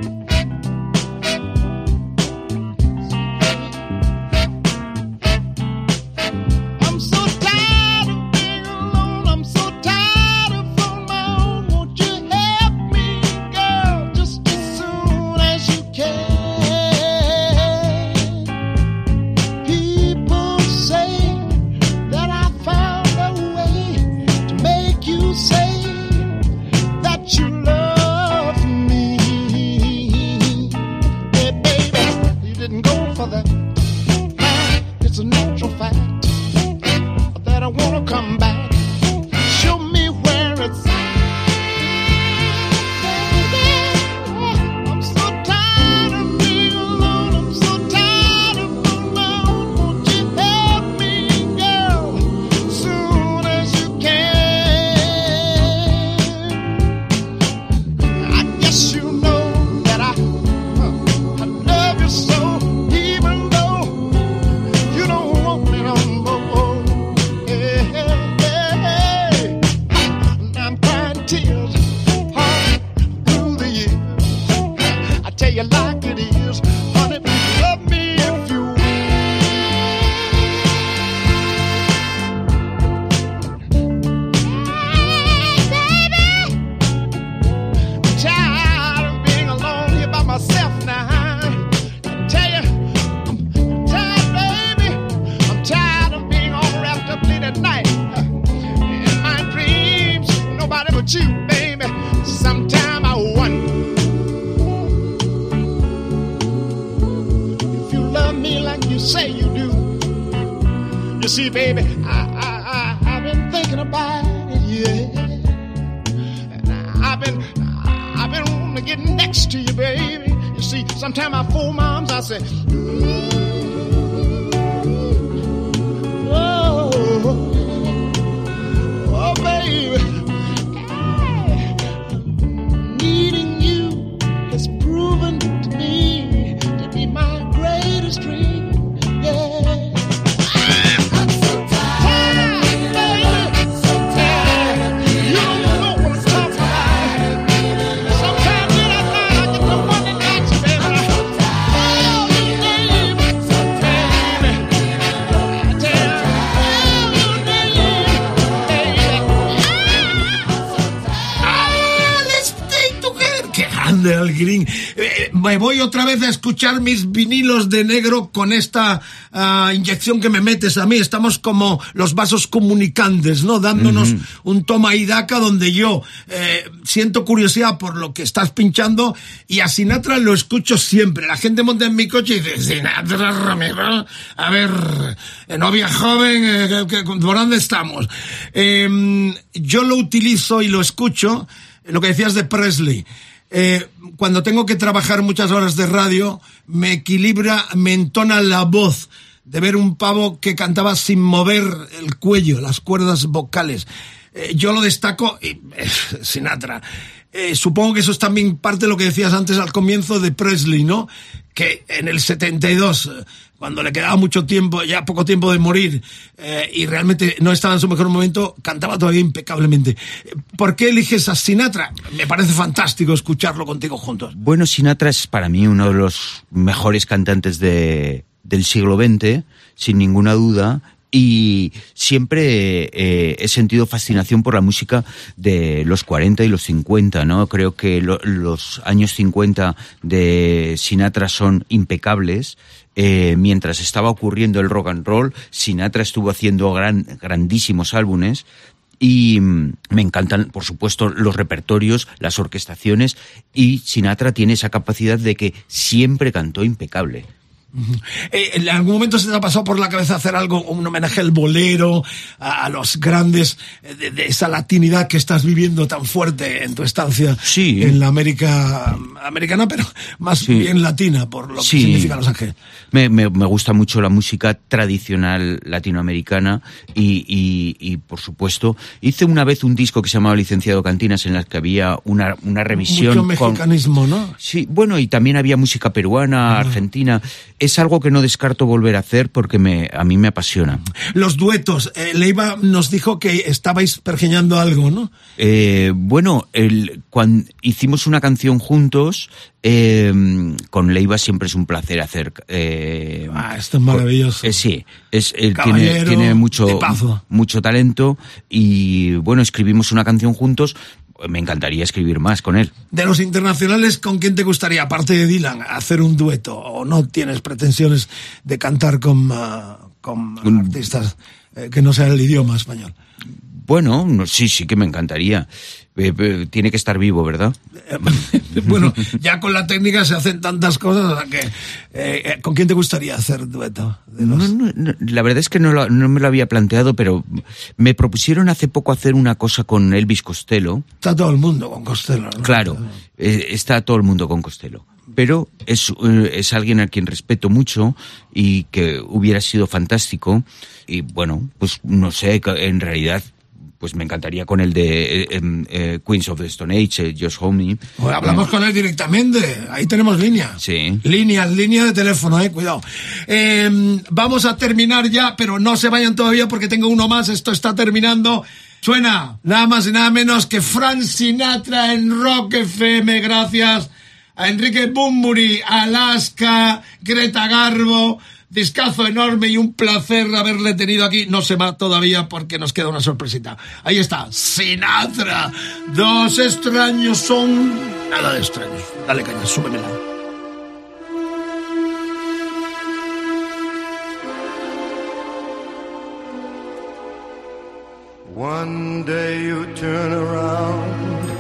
it is, see, baby, I, I, I, I've been thinking about it, yeah. I've been, I've been wanting to get next to you, baby. You see, sometimes I fool moms, I say, escuchar mis vinilos de negro con esta ah, inyección que me metes a mí. Estamos como los vasos comunicantes, ¿no? Dándonos un toma y daca donde yo eh, siento curiosidad por lo que estás pinchando y a Sinatra lo escucho siempre. La gente monta en mi coche y dice, Sinatra, Ramiro, a ver, eh, novia joven, eh, ¿por dónde estamos? Eh, yo lo utilizo y lo escucho, lo que decías de Presley. Eh, cuando tengo que trabajar muchas horas de radio, me equilibra, me entona la voz de ver un pavo que cantaba sin mover el cuello, las cuerdas vocales. Eh, yo lo destaco, y, eh, Sinatra. Eh, supongo que eso es también parte de lo que decías antes al comienzo de Presley, ¿no? Que en el 72, eh, cuando le quedaba mucho tiempo, ya poco tiempo de morir, eh, y realmente no estaba en su mejor momento, cantaba todavía impecablemente. ¿Por qué eliges a Sinatra? Me parece fantástico escucharlo contigo juntos. Bueno, Sinatra es para mí uno de los mejores cantantes de, del siglo XX, sin ninguna duda. Y siempre eh, he sentido fascinación por la música de los 40 y los 50, ¿no? Creo que lo- los años 50 de Sinatra son impecables. Eh, mientras estaba ocurriendo el rock and roll, Sinatra estuvo haciendo gran, grandísimos álbumes. Y mm, me encantan, por supuesto, los repertorios, las orquestaciones, y Sinatra tiene esa capacidad de que siempre cantó impecable. Eh, ¿En algún momento se te ha pasado por la cabeza hacer algo, un homenaje al bolero, a, a los grandes, eh, de, de esa latinidad que estás viviendo tan fuerte en tu estancia Sí. en la América americana, pero más Sí. bien latina, por lo Sí. que significa Los Ángeles? Me, me- me gusta mucho la música tradicional latinoamericana y, y- y, por supuesto, hice una vez un disco que se llamaba Licenciado Cantinas en la que había una, una revisión Mucho con, mexicanismo, ¿no? Sí, bueno, y también había música peruana, argentina. Es algo que no descarto volver a hacer porque me, a mí me apasiona. Los duetos. Eh, Leiva nos dijo que estabais pergeñando algo, ¿no? Eh, bueno, el, cuando hicimos una canción juntos, eh, con Leiva siempre es un placer hacer. eh, Ah, esto es maravilloso. eh, sí, es, él tiene, tiene mucho, mucho talento y bueno, escribimos una canción juntos. Me encantaría escribir más con él. De los internacionales, ¿con quién te gustaría, aparte de Dylan, hacer un dueto? ¿O no tienes pretensiones de cantar con, ah, con artistas eh, que no sean el idioma español? Bueno, no, sí, sí que me encantaría. Eh, eh, tiene que estar vivo, ¿verdad? bueno, ya con la técnica se hacen tantas cosas, o sea que, eh, ¿con quién te gustaría hacer dueto? De los- No, no, la verdad es que no, lo- no me lo había planteado, pero me propusieron hace poco hacer una cosa con Elvis Costello. Está todo el mundo con Costello. ¿no? Claro, está todo el mundo con Costello. Pero es, es alguien a quien respeto mucho y que hubiera sido fantástico. Y bueno, pues no sé, en realidad, pues me encantaría con el de eh, em, eh, Queens of the Stone Age, eh, Josh Homme. Pues hablamos con él directamente, ahí tenemos línea. Sí. Línea, línea de teléfono, eh, cuidado. Eh, vamos a terminar ya, pero no se vayan todavía porque tengo uno más, esto está terminando. Suena nada más y nada menos que Frank Sinatra en Rock FM, gracias a Enrique Bumburi, Alaska, Greta Garbo, discazo enorme y un placer haberle tenido aquí. No se va todavía porque nos queda una sorpresita. Ahí está, Sinatra. Dos extraños son nada de extraños. Dale caña, súbemela. One day you turn around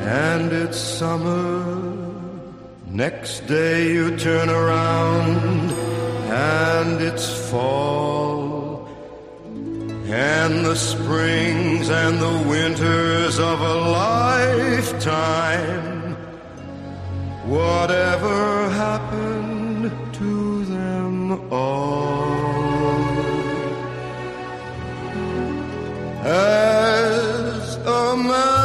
and it's summer. Next day you turn around and it's fall. And the springs and the winters of a lifetime. Whatever happened to them all? As a man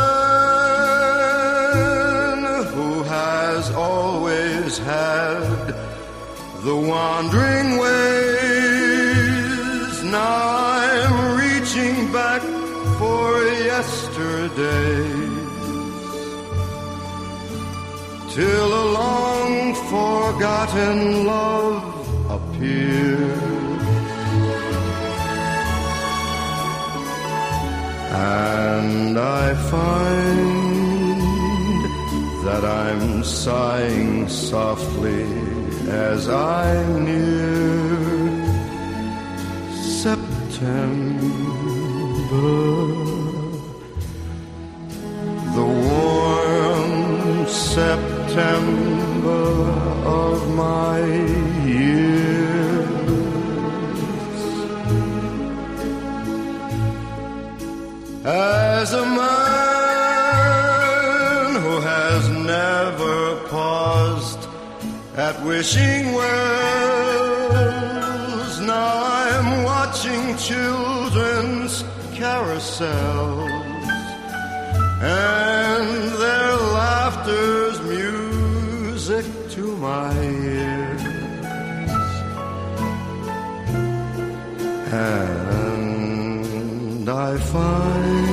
the wandering ways, now I'm reaching back for yesterday. Till a long forgotten love appears. And I find that I'm sighing softly as I near September. The warm September of my years. As a man wishing wells, now I'm watching children's carousels and their laughter's music to my ears. And I find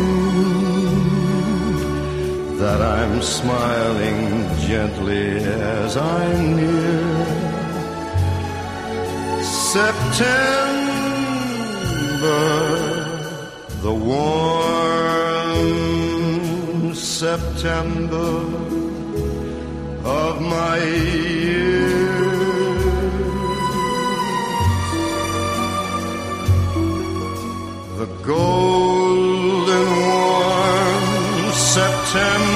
that I'm smiling gently as I'm near September, the warm September of my years. The golden warm September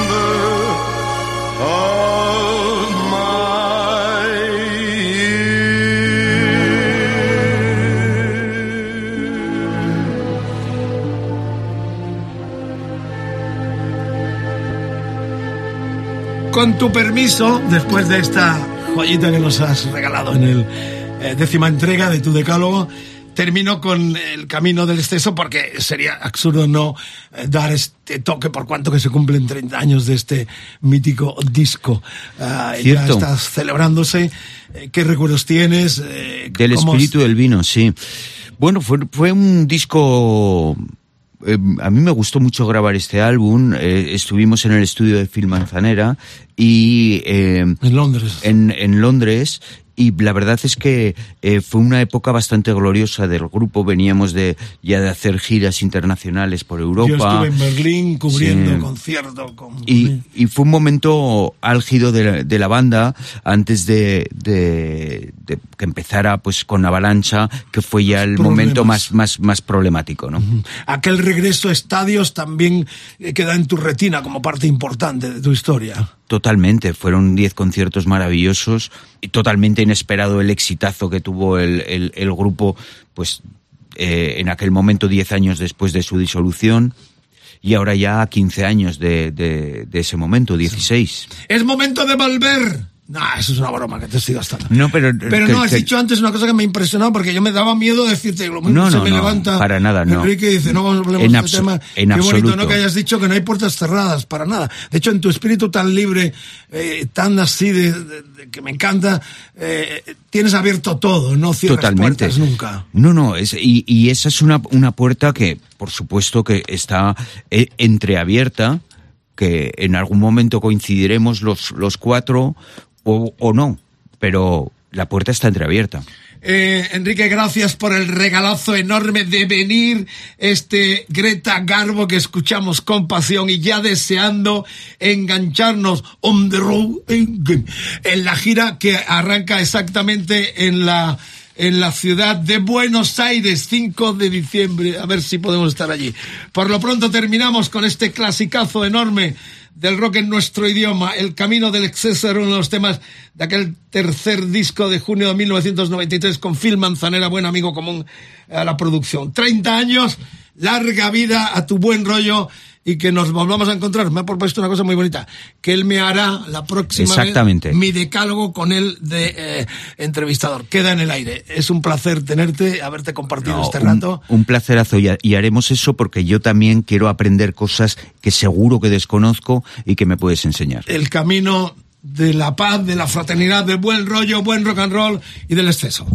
Con tu permiso, después de esta joyita que nos has regalado en el eh, décima entrega de tu decálogo, termino con el camino del exceso porque sería absurdo no eh, dar este toque por cuanto que se cumplen 30 años de este mítico disco. Ah, ya estás celebrándose. Eh, ¿Qué recuerdos tienes? Eh, Del espíritu del vino, sí. Bueno, fue, fue un disco... eh, a mí me gustó mucho grabar este álbum. eh, estuvimos en el estudio de Phil Manzanera y... eh, En Londres. en, en Londres y la verdad es que eh, fue una época bastante gloriosa del grupo. Veníamos de ya de hacer giras internacionales por Europa. Yo estuve en Berlín cubriendo Sí. concierto con... Y, y fue un momento álgido de la, de la banda antes de, de- de que empezara pues con Avalancha, que fue ya el problemas. momento más, más, más problemático, ¿no? Aquel regreso a estadios también eh, queda en tu retina como parte importante de tu historia. Totalmente, fueron 10 conciertos maravillosos y totalmente inesperado el exitazo que tuvo el, el- el grupo, pues eh, en aquel momento 10 años después de su disolución y ahora ya 15 años de, de- de ese momento, 16. Es momento de volver. No, eso es una broma que te estoy gastando. No, pero... Pero que- no, has que- dicho antes una cosa que me impresionó porque yo me daba miedo decirte, lo mismo No, se no, me no, levanta para nada, no. Enrique dice, no vamos a hablar de este tema. en Qué bonito, absoluto. ¿no? Que hayas dicho que no hay puertas cerradas, para nada. De hecho, en tu espíritu tan libre, eh, tan así de, de- de- que me encanta, eh, tienes abierto todo, no cierras Totalmente. puertas nunca. No, no, es, y, y esa es una, una puerta que, por supuesto, que está eh, entreabierta, que en algún momento coincidiremos los, los cuatro o, no, pero la puerta está entreabierta. Eh, Enrique, gracias por el regalazo enorme de venir este Greta Garbo que escuchamos con pasión y ya deseando engancharnos on the road en la gira que arranca exactamente en la en la ciudad de Buenos Aires, 5 de diciembre, a ver si podemos estar allí. Por lo pronto terminamos con este clasicazo enorme del rock en nuestro idioma. El camino del exceso era uno de los temas de aquel tercer disco de junio de 1993 con Phil Manzanera, buen amigo común a la producción. 30 años, larga vida a tu buen rollo y que nos volvamos a encontrar. Me ha propuesto una cosa muy bonita, que él me hará la próxima Exactamente. vez mi decálogo con él de eh, entrevistador. Queda en el aire. Es un placer tenerte, haberte compartido No, este un, rato. un placerazo y, y haremos eso porque yo también quiero aprender cosas que seguro que desconozco y que me puedes enseñar. El camino de la paz, de la fraternidad, del buen rollo, buen rock and roll y del exceso.